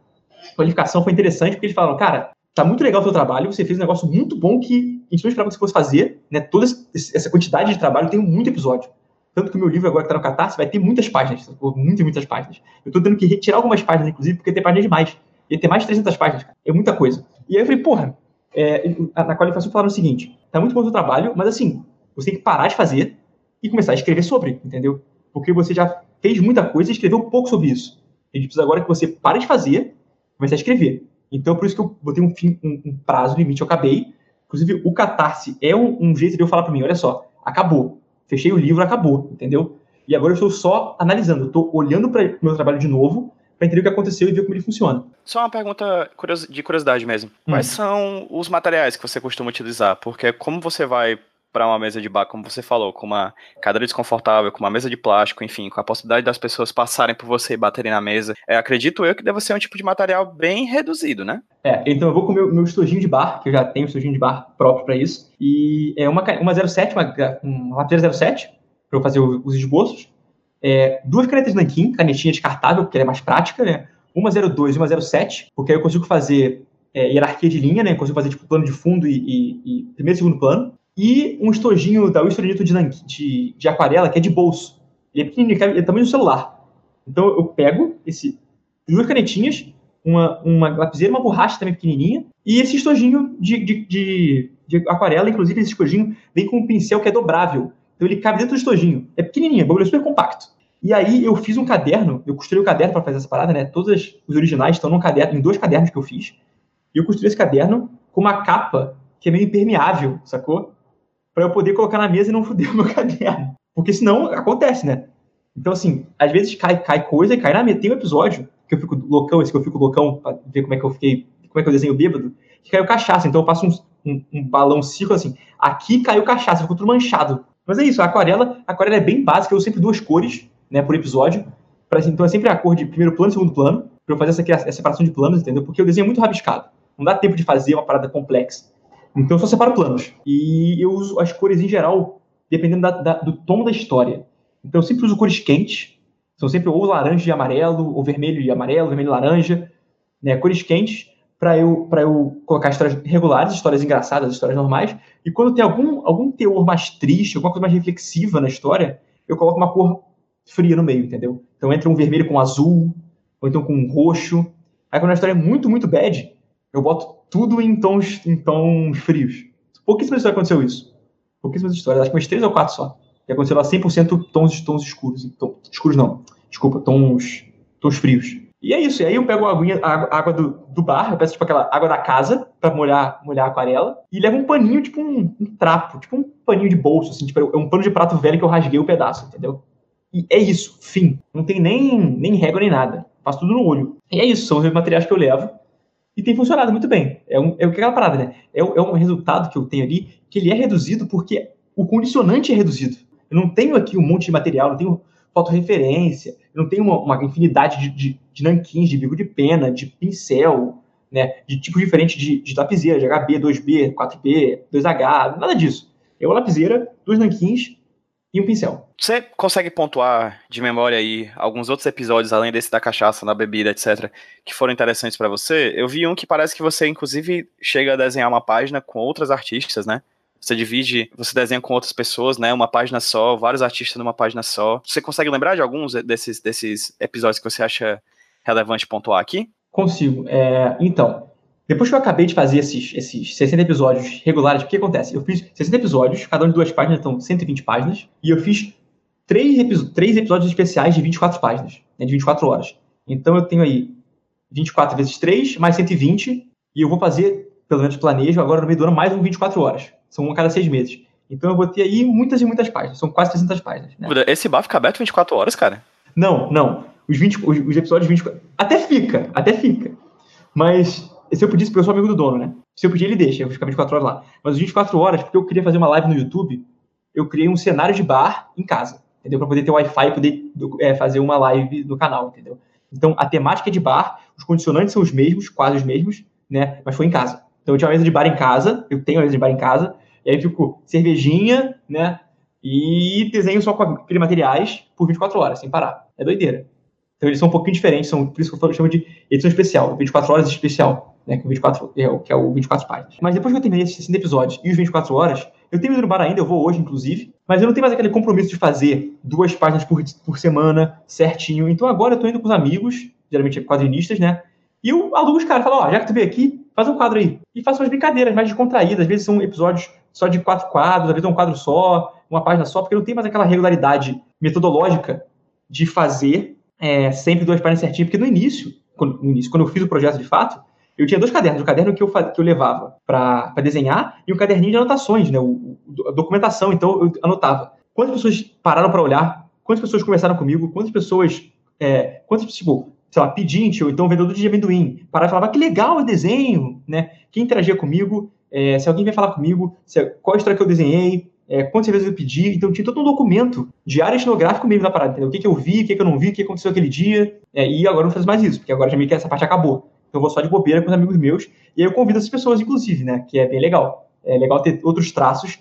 S3: qualificação foi interessante, porque eles falaram, cara, tá muito legal o seu trabalho, você fez um negócio muito bom que a gente não esperava que você fosse fazer, né? Toda essa quantidade de trabalho tem muito episódio. Tanto que o meu livro agora que tá no Catarse vai ter muitas páginas, muitas, muitas páginas. Eu tô tendo que retirar algumas páginas, inclusive, porque tem páginas demais. Ia ter mais de 300 páginas, cara. É muita coisa. E aí eu falei, porra, é, na qualificação falaram o seguinte, tá muito bom o seu trabalho, mas assim, você tem que parar de fazer e começar a escrever sobre, entendeu? Porque você já fez muita coisa e escreveu pouco sobre isso. A gente precisa agora que você pare de fazer e comece a escrever. Então, por isso que eu botei um, fim, um, um prazo limite, eu acabei. Inclusive, o Catarse é um, um jeito de eu falar para mim, olha só, acabou. Fechei o livro, acabou, entendeu? E agora eu estou só analisando, estou olhando para o meu trabalho de novo para entender o que aconteceu e ver como ele funciona.
S2: Só uma pergunta de curiosidade mesmo. Hum. Quais são os materiais que você costuma utilizar? Porque como você vai para uma mesa de bar, como você falou, com uma cadeira desconfortável, com uma mesa de plástico, enfim, com a possibilidade das pessoas passarem por você e baterem na mesa, é, acredito eu que deve ser um tipo de material bem reduzido, né?
S3: É, então eu vou com o meu, meu estojinho de bar, que eu já tenho um estojinho de bar próprio para isso, e é uma, uma 07, uma, uma lapiseira 07, para eu fazer os esboços, é, duas canetas Nankin, canetinha descartável, porque ela é mais prática, né? Uma 02 e uma 07, porque aí eu consigo fazer é, hierarquia de linha, né? Consigo fazer tipo plano de fundo e, e, e primeiro e segundo plano e um estojinho da Wilson de, de, de, aquarela, que é de bolso. Ele é pequenininho, é do tamanho do celular. Então eu pego esse duas canetinhas, uma, uma lapiseira, uma borracha também pequenininha, e esse estojinho de, de, de, de aquarela, inclusive esse estojinho vem com um pincel que é dobrável. Então ele cabe dentro do estojinho. É pequenininho, é super compacto. E aí eu fiz um caderno, eu costurei o caderno para fazer essa parada, né? Todos os originais estão num caderno, em dois cadernos que eu fiz. E eu costurei esse caderno com uma capa que é meio impermeável, sacou? Para eu poder colocar na mesa e não foder o meu caderno. Porque senão acontece, né? Então, assim, às vezes cai, cai coisa e cai na mesa. Tem um episódio que eu fico loucão, esse que eu fico loucão pra ver como é que eu fiquei, como é que eu desenho bêbado, que caiu cachaça. Então eu passo um, um, um balão círculo assim. Aqui caiu cachaça, ficou tudo manchado. Mas é isso, a aquarela, a aquarela é bem básica, eu uso sempre duas cores, né, por episódio. Pra, então é sempre a cor de primeiro plano e segundo plano, para eu fazer essa, essa separação de planos, entendeu? Porque o desenho é muito rabiscado. Não dá tempo de fazer uma parada complexa. Então eu só separo planos. E eu uso as cores em geral, dependendo da, da, do tom da história. Então eu sempre uso cores quentes. São sempre ou laranja e amarelo, ou vermelho e amarelo, vermelho e laranja. Né, cores quentes para eu, eu colocar histórias regulares, histórias engraçadas, histórias normais. E quando tem algum, algum teor mais triste, alguma coisa mais reflexiva na história, eu coloco uma cor fria no meio, entendeu? Então entra um vermelho com azul, ou então com um roxo. Aí quando a história é muito, muito bad, eu boto tudo em tons, em tons frios. Pouquíssimas histórias aconteceu isso. Pouquíssimas histórias, acho que umas três ou quatro só. Que aconteceu lá 100% tons, tons escuros. Escuros não, desculpa, tons, tons frios. E é isso. E aí eu pego a, aguinha, a água do, do bar, eu peço tipo aquela água da casa para molhar, molhar a aquarela, e levo um paninho, tipo um, um, trapo, tipo um paninho de bolso, assim, tipo, é um pano de prato velho que eu rasguei o um pedaço, entendeu? E é isso, fim. Não tem nem, nem régua nem nada. Faço tudo no olho. E é isso, são os materiais que eu levo. E tem funcionado muito bem. É, um, é aquela parada, né? É, é um resultado que eu tenho ali, que ele é reduzido porque o condicionante é reduzido. Eu não tenho aqui um monte de material, não tenho fotorreferência, eu não tenho uma, uma infinidade de, de, de nanquins, de bico de pena, de pincel, né, de tipos diferentes de, de lapiseira, de HB, 2B, 4B, 2H, nada disso. É uma lapiseira, dois nanquins e um pincel.
S2: Você consegue pontuar de memória aí alguns outros episódios, além desse da cachaça, da bebida, etc., que foram interessantes para você? Eu vi um que parece que você, inclusive, chega a desenhar uma página com outras artistas, né? Você divide, você desenha com outras pessoas, né? Uma página só, vários artistas numa página só. Você consegue lembrar de alguns desses, desses episódios que você acha relevante pontuar aqui?
S3: Consigo. É, então, depois que eu acabei de fazer esses, esses 60 episódios regulares, o que acontece? Eu fiz 60 episódios, cada um de duas páginas, então 120 páginas, e eu fiz três, três episódios especiais de 24 páginas, né, de 24 horas. Então eu tenho aí 24 vezes 3, mais 120, e eu vou fazer, pelo menos planejo, agora no meio do ano, mais um 24 horas. São um a cada seis meses. Então eu vou ter aí muitas e muitas páginas. São quase 300 páginas. Né?
S2: Esse bar fica aberto 24 horas, cara?
S3: Não, não. Os, 20, os, os episódios 24. Até fica, até fica. Mas se eu pedisse, porque eu sou amigo do dono, né? Se eu pedir, ele deixa, eu ficar 24 horas lá. Mas os 24 horas, porque eu queria fazer uma live no YouTube, eu criei um cenário de bar em casa, entendeu? Para poder ter Wi-Fi e poder é, fazer uma live no canal, entendeu? Então, a temática é de bar, os condicionantes são os mesmos, quase os mesmos, né? Mas foi em casa. Então, eu tinha uma mesa de bar em casa, eu tenho uma mesa de bar em casa, e aí fico cervejinha, né? E desenho só com aqueles materiais por 24 horas, sem parar. É doideira. Então eles são um pouquinho diferentes, são, por isso que eu chamo de edição especial, 24 horas especial, né? Que, 24, é, que é o 24 páginas. Mas depois que eu terminei esses 60 episódios e os 24 horas, eu tenho ido no bar ainda, eu vou hoje, inclusive, mas eu não tenho mais aquele compromisso de fazer duas páginas por, por semana, certinho. Então agora eu tô indo com os amigos, geralmente quadrinistas, né? E eu alugo os caras, falo, ó, já que tu veio aqui, faz um quadro aí. E faço umas brincadeiras mais descontraídas, às vezes são episódios só de quatro quadros, às vezes é um quadro só, uma página só, porque não tem mais aquela regularidade metodológica de fazer é, sempre duas páginas certinho, porque no início, quando, no início, quando eu fiz o projeto de fato, eu tinha dois cadernos, o caderno que eu, que eu levava para desenhar e um caderninho de anotações, né, o, a documentação, então eu anotava quantas pessoas pararam para olhar, quantas pessoas conversaram comigo, quantas pessoas, é, quantas, tipo, sei lá, pedinte ou então vendedor de amendoim, parava e falava que legal o desenho, né, quem interagia comigo, é, se alguém vem falar comigo, se, qual a história que eu desenhei, é, quantas vezes eu pedi. Então tinha todo um documento diário etnográfico mesmo da parada, entendeu? O que, que eu vi, o que, que eu não vi, o que aconteceu aquele dia. É, e agora não faço mais isso, porque agora já meio que essa parte acabou. Eu vou só de bobeira com os amigos meus. E aí eu convido essas pessoas, inclusive, né? Que é bem legal. É legal ter outros traços,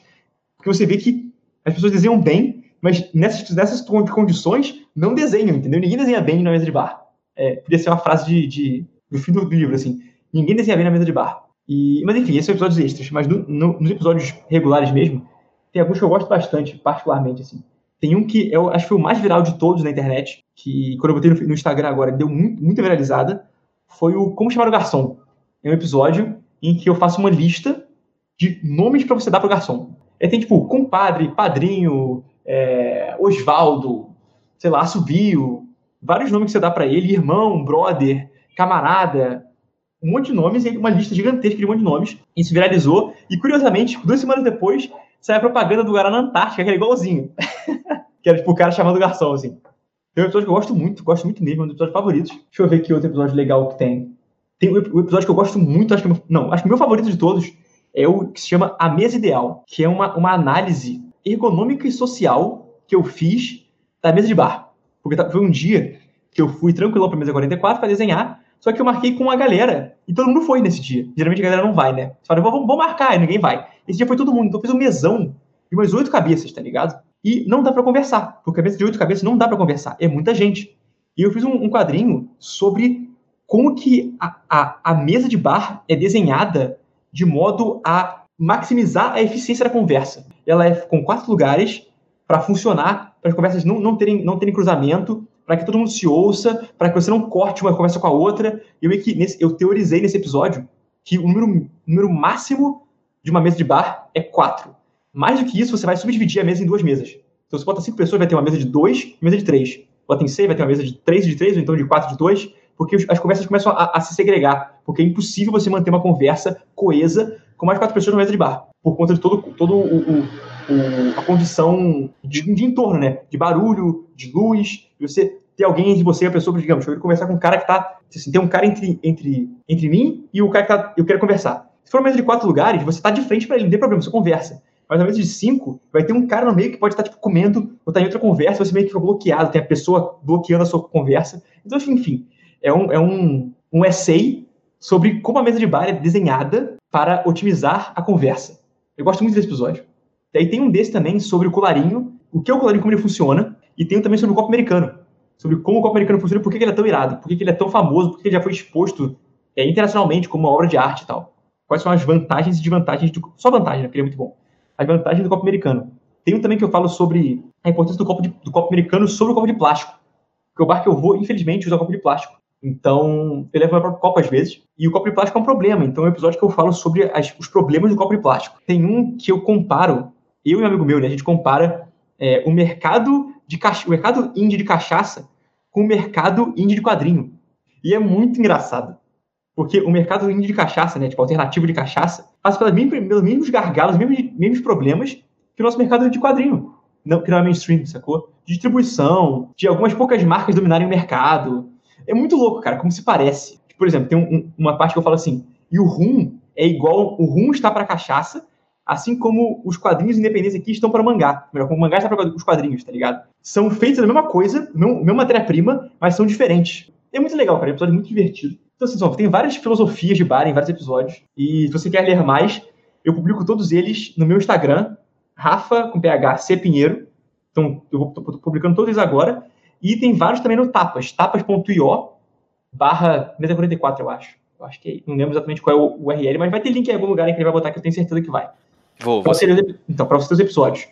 S3: porque você vê que as pessoas desenham bem, mas nessas, nessas condições não desenham, entendeu? Ninguém desenha bem na mesa de bar. É, podia ser uma frase de, de, do fim do livro, assim. Ninguém desenha bem na mesa de bar. E, mas enfim, esses são episódios extras. Mas no, no, nos episódios regulares mesmo, tem alguns que eu gosto bastante, particularmente, assim. Tem um que eu acho que foi o mais viral de todos na internet, que quando eu botei no, no Instagram agora, deu muito, muita viralizada, foi o Como Chamar o Garçom. É um episódio em que eu faço uma lista de nomes para você dar pro garçom. É, tem, tipo, compadre, padrinho, é, Osvaldo, sei lá, Subio, vários nomes que você dá para ele, irmão, brother, camarada, um monte de nomes, uma lista gigantesca de um monte de nomes. Isso viralizou, e curiosamente, duas semanas depois, saiu a propaganda do Guaraná Antártica, que era igualzinho. que era tipo o cara chamando o garçom, assim. Tem um episódio que eu gosto muito, gosto muito mesmo, é um dos episódios favoritos. Deixa eu ver que outro episódio legal que tem. Tem o um episódio que eu gosto muito, acho que. Não, acho que o meu favorito de todos é o que se chama A Mesa Ideal, que é uma, uma análise ergonômica e social que eu fiz da mesa de bar. Porque tá, foi um dia que eu fui tranquilo pra mesa 44 para desenhar, só que eu marquei com uma galera e todo mundo foi nesse dia. Geralmente a galera não vai, né? Você fala, vamos, vamos marcar, e ninguém vai. Esse dia foi todo mundo, então eu fiz um mesão de umas oito cabeças, tá ligado? E não dá para conversar, porque a mesa de oito cabeças não dá para conversar, é muita gente. E eu fiz um, um quadrinho sobre como que a, a, a mesa de bar é desenhada de modo a maximizar a eficiência da conversa. Ela é com quatro lugares para funcionar, para as conversas não, não, terem, não terem cruzamento, para que todo mundo se ouça, para que você não corte uma conversa com a outra. Eu, nesse, eu teorizei nesse episódio que o número, número máximo de uma mesa de bar é quatro. Mais do que isso, você vai subdividir a mesa em duas mesas. Então, você bota cinco pessoas, vai ter uma mesa de dois mesa de três. Bota em seis, vai ter uma mesa de três de três, ou então de quatro de dois. porque as conversas começam a, a, se segregar, porque é impossível você manter uma conversa coesa com mais quatro pessoas no mesa de bar, por conta de todo, todo o, o, o a condição de, de, entorno, né? De barulho, de luz, de você ter alguém entre você e a pessoa, digamos, eu quero conversar com um cara que tá, assim, tem um cara entre, entre, entre mim e o cara que tá, eu quero conversar. Se for uma mesa de quatro lugares, você tá de frente para ele, não tem problema, você conversa. Mas na mesa de cinco, vai ter um cara no meio que pode estar, tipo, comendo, ou tá em outra conversa, você meio que fica bloqueado, tem a pessoa bloqueando a sua conversa. Então, enfim, é um, é um, um essay sobre como a mesa de bar é desenhada para otimizar a conversa. Eu gosto muito desse episódio. E aí tem um desse também sobre o colarinho, o que é o colarinho, como ele funciona, e tem um também sobre o copo americano, sobre como o copo americano funciona, por que ele é tão irado, por que ele é tão famoso, por que ele já foi exposto é, internacionalmente como uma obra de arte e tal. Quais são as vantagens e desvantagens, do, só vantagem, né, porque ele é muito bom as vantagens do copo americano. Tem um também que eu falo sobre a importância do copo, de, do copo americano sobre o copo de plástico. Porque o bar que eu vou, infelizmente, usa copo de plástico. Então, eu levo meu próprio copo às vezes. E o copo de plástico é um problema. Então, é um episódio que eu falo sobre as, os problemas do copo de plástico. Tem um que eu comparo, eu e um amigo meu, né? A gente compara é, o mercado de o mercado indie de cachaça com o mercado indie de quadrinho. E é muito engraçado. Porque o mercado de cachaça, né, tipo, alternativo de cachaça, passa pelos mesmos, pelos mesmos gargalos, mesmos, problemas que o nosso mercado de quadrinho, não, que não é mainstream, sacou? De distribuição, de algumas poucas marcas dominarem o mercado. É muito louco, cara, como se parece. Por exemplo, tem um, uma parte que eu falo assim, e o rum é igual, o rum está para cachaça, assim como os quadrinhos independentes aqui estão para mangá. Melhor, como o mangá está para os quadrinhos, tá ligado? São feitos da mesma coisa, mesma matéria-prima, mas são diferentes. É muito legal, cara, é um episódio muito divertido. Então, assim, tem várias filosofias de bar em vários episódios. E se você quer ler mais, eu publico todos eles no meu Instagram, Rafa com PH C Pinheiro. Então, eu vou publicando todos eles agora. E tem vários também no Tapas, tapas.io barra mesa 44, eu acho. Eu acho que é, não lembro exatamente qual é o URL, mas vai ter link em algum lugar em que ele vai botar que eu tenho certeza que vai.
S2: Vou,
S3: vou. Você, então, para você ter os episódios.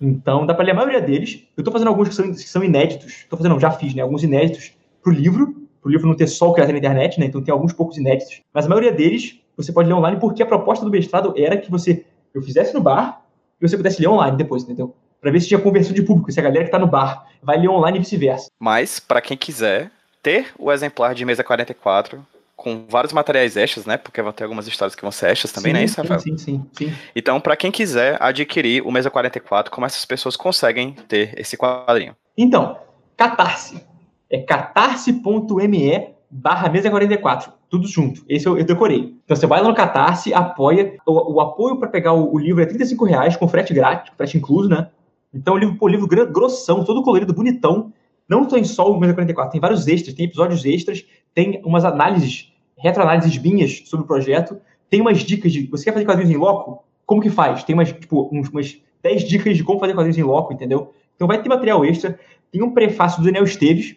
S3: Então, dá para ler a maioria deles. Eu estou fazendo alguns que são, que são inéditos. Estou fazendo, não, já fiz, né? Alguns inéditos pro livro o livro não ter só o que na internet, né? Então tem alguns poucos inéditos. Mas a maioria deles você pode ler online porque a proposta do mestrado era que você eu fizesse no bar e você pudesse ler online depois, entendeu? Para ver se tinha conversão de público, se a galera que está no bar vai ler online e vice-versa.
S2: Mas, para quem quiser ter o exemplar de mesa 44, com vários materiais extras, né? Porque vão ter algumas histórias que vão ser extras também, sim, né, isso, Rafael?
S3: Sim, sim, sim.
S2: Então, para quem quiser adquirir o Mesa 44, como essas pessoas conseguem ter esse quadrinho?
S3: Então, Catarse. É catarse.me barra mesa 44. Tudo junto. Esse eu, eu, decorei. Então você vai lá no Catarse, apoia. O, o apoio para pegar o, o, livro é 35 reais, com frete grátis, frete incluso, né? Então o livro, pô, livro grossão, todo colorido, bonitão. Não tem só o Mesa 44, tem vários extras, tem episódios extras, tem umas análises, retroanálises minhas sobre o projeto, tem umas dicas de. Você quer fazer quadrinhos em loco? Como que faz? Tem umas, tipo, umas 10 dicas de como fazer quadrinhos em loco, entendeu? Então vai ter material extra. Tem um prefácio do Daniel Esteves,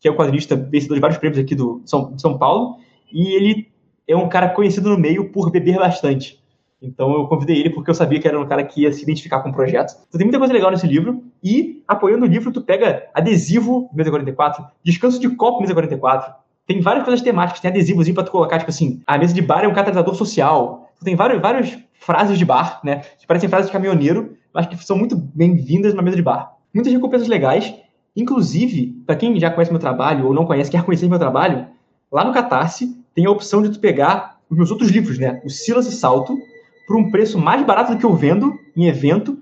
S3: que é o quadrinista vencedor de vários prêmios aqui do São, de São Paulo, e ele é um cara conhecido no meio por beber bastante. Então eu convidei ele porque eu sabia que era um cara que ia se identificar com o projeto. Então tem muita coisa legal nesse livro. E apoiando o livro, tu pega adesivo Mesa 44, descanso de copo Mesa 44. Tem várias coisas temáticas, tem adesivozinho pra tu colocar, tipo assim, a mesa de bar é um catalisador social. Então, tem várias, várias frases de bar, né? Que parecem frases de caminhoneiro, mas que são muito bem-vindas na mesa de bar. Muitas recompensas legais. Inclusive, para quem já conhece meu trabalho ou não conhece, quer conhecer meu trabalho, lá no Catarse tem a opção de tu pegar os meus outros livros, né? O Silas e Salto, por um preço mais barato do que eu vendo em evento,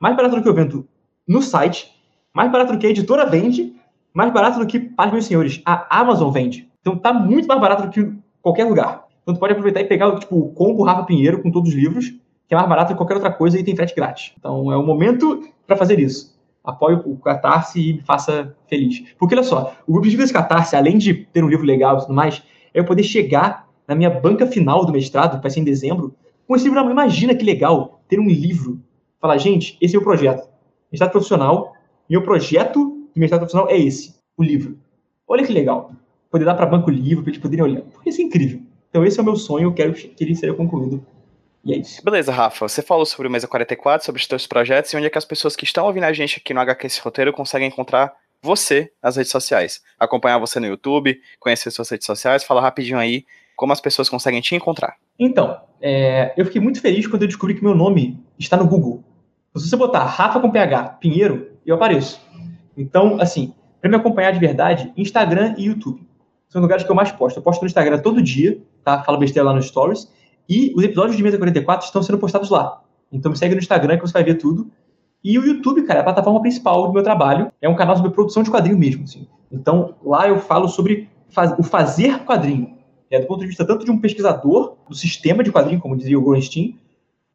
S3: mais barato do que eu vendo no site, mais barato do que a editora vende, mais barato do que, paz meus senhores, a Amazon vende. Então tá muito mais barato do que qualquer lugar. Então tu pode aproveitar e pegar tipo, o combo Rafa Pinheiro com todos os livros, que é mais barato que qualquer outra coisa e tem frete grátis. Então é o momento para fazer isso apoie o Catarse e me faça feliz. Porque olha só, o objetivo desse Catarse, além de ter um livro legal e tudo mais, é eu poder chegar na minha banca final do mestrado, que vai ser em dezembro, com esse livro na mão. Imagina que legal ter um livro. Falar, gente, esse é o projeto. Mestrado profissional, meu projeto de mestrado profissional é esse, o livro. Olha que legal. Poder dar para banco livro, para eles poderem olhar. Porque isso é incrível. Então esse é o meu sonho, eu quero que ele seja concluído e é isso.
S2: Beleza, Rafa. Você falou sobre o Mesa 44, sobre os seus projetos e onde é que as pessoas que estão ouvindo a gente aqui no HQ Esse Roteiro conseguem encontrar você nas redes sociais. Acompanhar você no YouTube, conhecer suas redes sociais, fala rapidinho aí como as pessoas conseguem te encontrar.
S3: Então, é, eu fiquei muito feliz quando eu descobri que meu nome está no Google. Se você botar Rafa com PH Pinheiro, eu apareço. Então, assim, para me acompanhar de verdade, Instagram e YouTube. são os lugares que eu mais posto. Eu posto no Instagram todo dia, tá? Fala besteira lá nos stories. E os episódios de Mesa 44 estão sendo postados lá. Então me segue no Instagram que você vai ver tudo. E o YouTube, cara, é a plataforma principal do meu trabalho. É um canal sobre produção de quadrinho mesmo, assim. Então, lá eu falo sobre faz, o fazer quadrinho. É, do ponto de vista tanto de um pesquisador do sistema de quadrinho, como dizia o Gorenstein,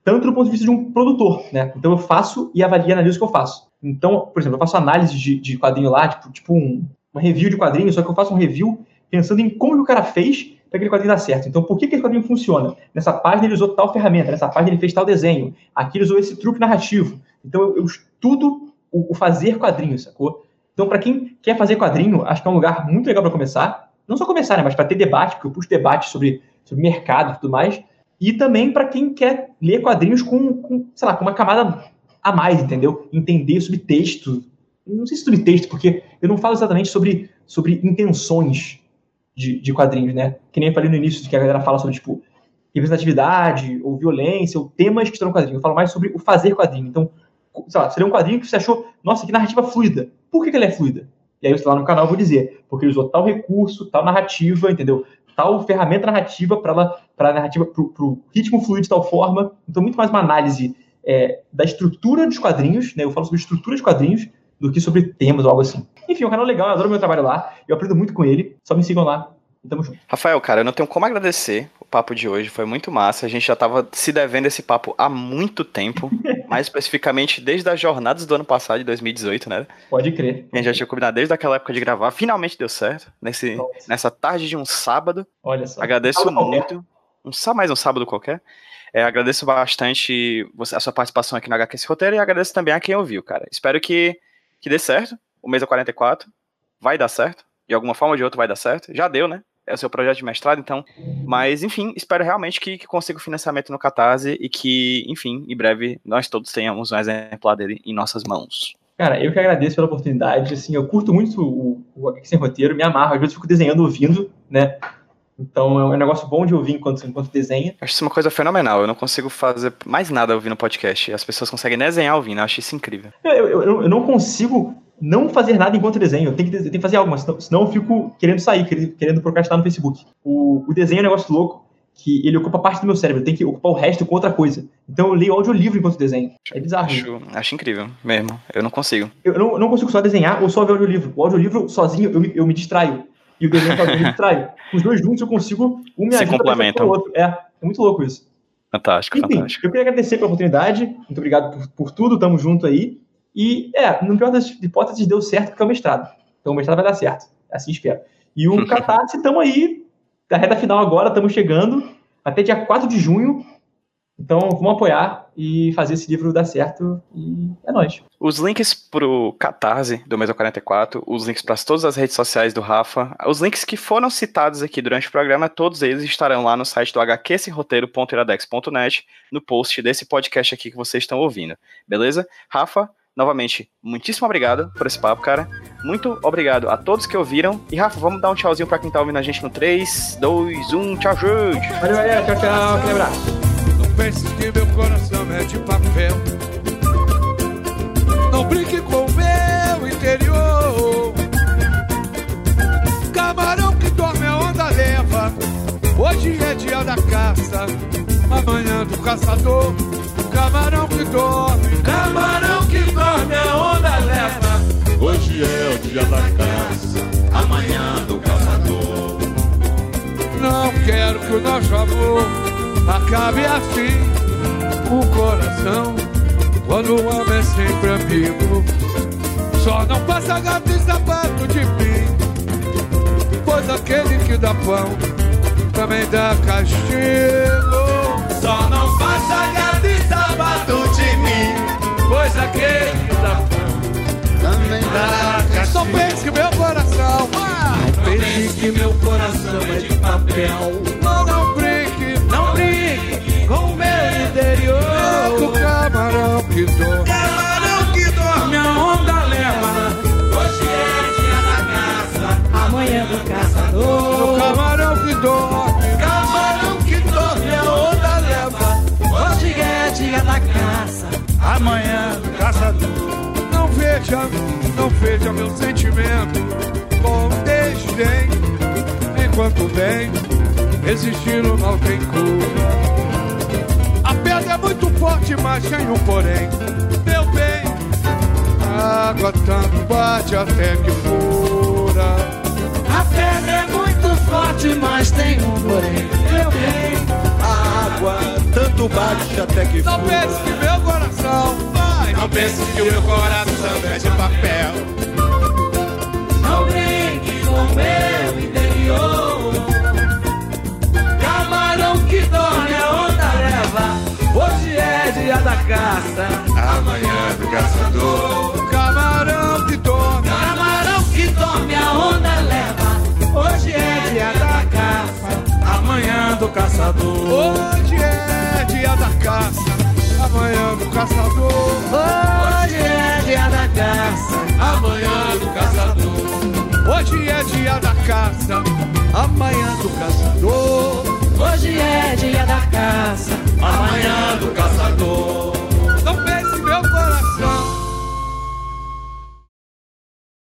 S3: tanto do ponto de vista de um produtor, né? Então eu faço e avalio e analiso o que eu faço. Então, por exemplo, eu faço análise de, de quadrinho lá, tipo, tipo um, uma review de quadrinho, só que eu faço um review pensando em como o cara fez para aquele quadrinho dar certo. Então, por que aquele quadrinho funciona? Nessa página ele usou tal ferramenta, nessa página ele fez tal desenho, aqui ele usou esse truque narrativo. Então, eu, eu estudo o, o, fazer quadrinho, sacou? Então, para quem quer fazer quadrinho, acho que é um lugar muito legal para começar. Não só começar, né, mas para ter debate, porque eu puxo debate sobre, sobre mercado e tudo mais. E também para quem quer ler quadrinhos com, com, sei lá, com uma camada a mais, entendeu? Entender sobre texto. Não sei se sobre texto, porque eu não falo exatamente sobre, sobre intenções de, de quadrinhos, né? Que nem eu falei no início, que a galera fala sobre, tipo, representatividade, ou violência, ou temas que estão no quadrinho. Eu falo mais sobre o fazer quadrinho. Então, sei lá, seria um quadrinho que você achou, nossa, que narrativa fluida. Por que, que ela é fluida? E aí, lá no canal, eu vou dizer, porque ele usou tal recurso, tal narrativa, entendeu? Tal ferramenta narrativa para ela, para narrativa, para o ritmo fluir de tal forma. Então, muito mais uma análise é, da estrutura dos quadrinhos, né? Eu falo sobre estrutura de quadrinhos do que sobre temas ou algo assim. Enfim, é um canal legal, eu adoro meu trabalho lá, eu aprendo muito com ele. Só me sigam lá e tamo junto.
S2: Rafael, cara, eu não tenho como agradecer o papo de hoje, foi muito massa. A gente já tava se devendo esse papo há muito tempo, mais especificamente desde as jornadas do ano passado, de 2018, né?
S3: Pode crer.
S2: A gente já tinha combinado desde aquela época de gravar, finalmente deu certo, nesse, nessa tarde de um sábado.
S3: Olha só.
S2: Agradeço muito. Um, só mais um sábado qualquer. É, agradeço bastante a sua participação aqui no HQ Esse Roteiro e agradeço também a quem ouviu, cara. Espero que, que dê certo. O mês é 44 vai dar certo. De alguma forma ou de outra vai dar certo. Já deu, né? É o seu projeto de mestrado, então. Mas, enfim, espero realmente que, que consiga o financiamento no Catarse e que, enfim, em breve nós todos tenhamos um exemplar dele em nossas mãos.
S3: Cara, eu que agradeço pela oportunidade. Assim, eu curto muito o, o Sem Roteiro, me amarro. Às vezes fico desenhando ouvindo, né? Então é um negócio bom de ouvir enquanto, enquanto desenha.
S2: Acho isso uma coisa fenomenal. Eu não consigo fazer mais nada ouvindo podcast. As pessoas conseguem desenhar ouvindo. Eu acho isso incrível.
S3: Eu, eu, eu não consigo não fazer nada enquanto desenho. Eu tenho que, eu tenho que fazer algo, mas senão, senão eu fico querendo sair, querendo, querendo procrastinar no Facebook. O, o desenho é um negócio louco que ele ocupa parte do meu cérebro. Eu tenho que ocupar o resto com outra coisa. Então eu leio audiolivro enquanto desenho. É bizarro.
S2: Acho, acho incrível mesmo. Eu não consigo.
S3: Eu não, não consigo só desenhar ou só ver audiolivro. O audiolivro sozinho eu, eu me distraio e o desenho me trai. Os dois juntos eu consigo um me
S2: Se complementam.
S3: outro. É, é muito louco isso.
S2: Fantástico,
S3: Enfim,
S2: fantástico.
S3: Eu queria agradecer pela oportunidade. Muito obrigado por, por tudo. Tamo junto aí. E, é, no pior das hipóteses, deu certo porque é o mestrado. Então o mestrado vai dar certo. Assim espero. E o Catarse, estamos aí. Da reta final agora, estamos chegando. Até dia 4 de junho. Então, vamos apoiar e fazer esse livro dar certo. E é nóis.
S2: Os links pro Catarse do Mesa 44, os links para todas as redes sociais do Rafa, os links que foram citados aqui durante o programa, todos eles estarão lá no site do hqseroteiro.iradex.net, no post desse podcast aqui que vocês estão ouvindo. Beleza? Rafa, novamente, muitíssimo obrigado por esse papo, cara. Muito obrigado a todos que ouviram. E Rafa, vamos dar um tchauzinho pra quem tá ouvindo a gente no 3, 2, 1, tchau, gente!
S3: Valeu, galera. Tchau, tchau. Aquele abraço.
S4: Não pense que meu coração é de papel. Não brinque com o meu interior. Camarão que dorme a onda leva. Hoje é dia da caça, amanhã do caçador. Camarão que dorme, camarão que dorme a onda leva. Hoje é o dia da caça, amanhã do caçador. Não quero que o nosso amor acabe assim. O coração, quando o homem é sempre amigo, só não passa gato e sapato de mim. Pois aquele que dá pão também dá castigo. Só não passa gato e sapato de mim. Pois aquele que dá pão também dá castigo. Não pense que meu coração, não pense que meu coração é de papel. Que dorme, camarão que dorme, a onda leva. Hoje é dia da caça,
S5: Amanhã do caçador.
S4: o camarão que dorme, camarão que dorme, a onda leva.
S5: Hoje é dia da caça.
S4: Amanhã, caçador. Não veja, não veja meu sentimento com desdém. quanto bem, resistir o mal tem cura. Muito forte, mas tem um porém. Meu bem, a água tanto bate até que fura.
S5: A pedra é muito forte, mas tem um porém. Meu bem,
S6: A água tanto bate até que
S4: Não
S6: fura.
S4: pense que meu coração vai. Não pense que o meu coração é de papel.
S5: não brinque com meu é dia da caça.
S4: Amanhã do caçador. Camarão que dorme.
S5: Camarão que dorme, a onda leva. Hoje é dia da caça. Amanhã do caçador.
S4: Hoje é dia da caça. Amanhã do caçador.
S5: Hoje é dia da caça. Amanhã do caçador.
S4: Hoje é dia da caça. Amanhã do caçador.
S5: Hoje é dia da caça. Amanhã do caçador.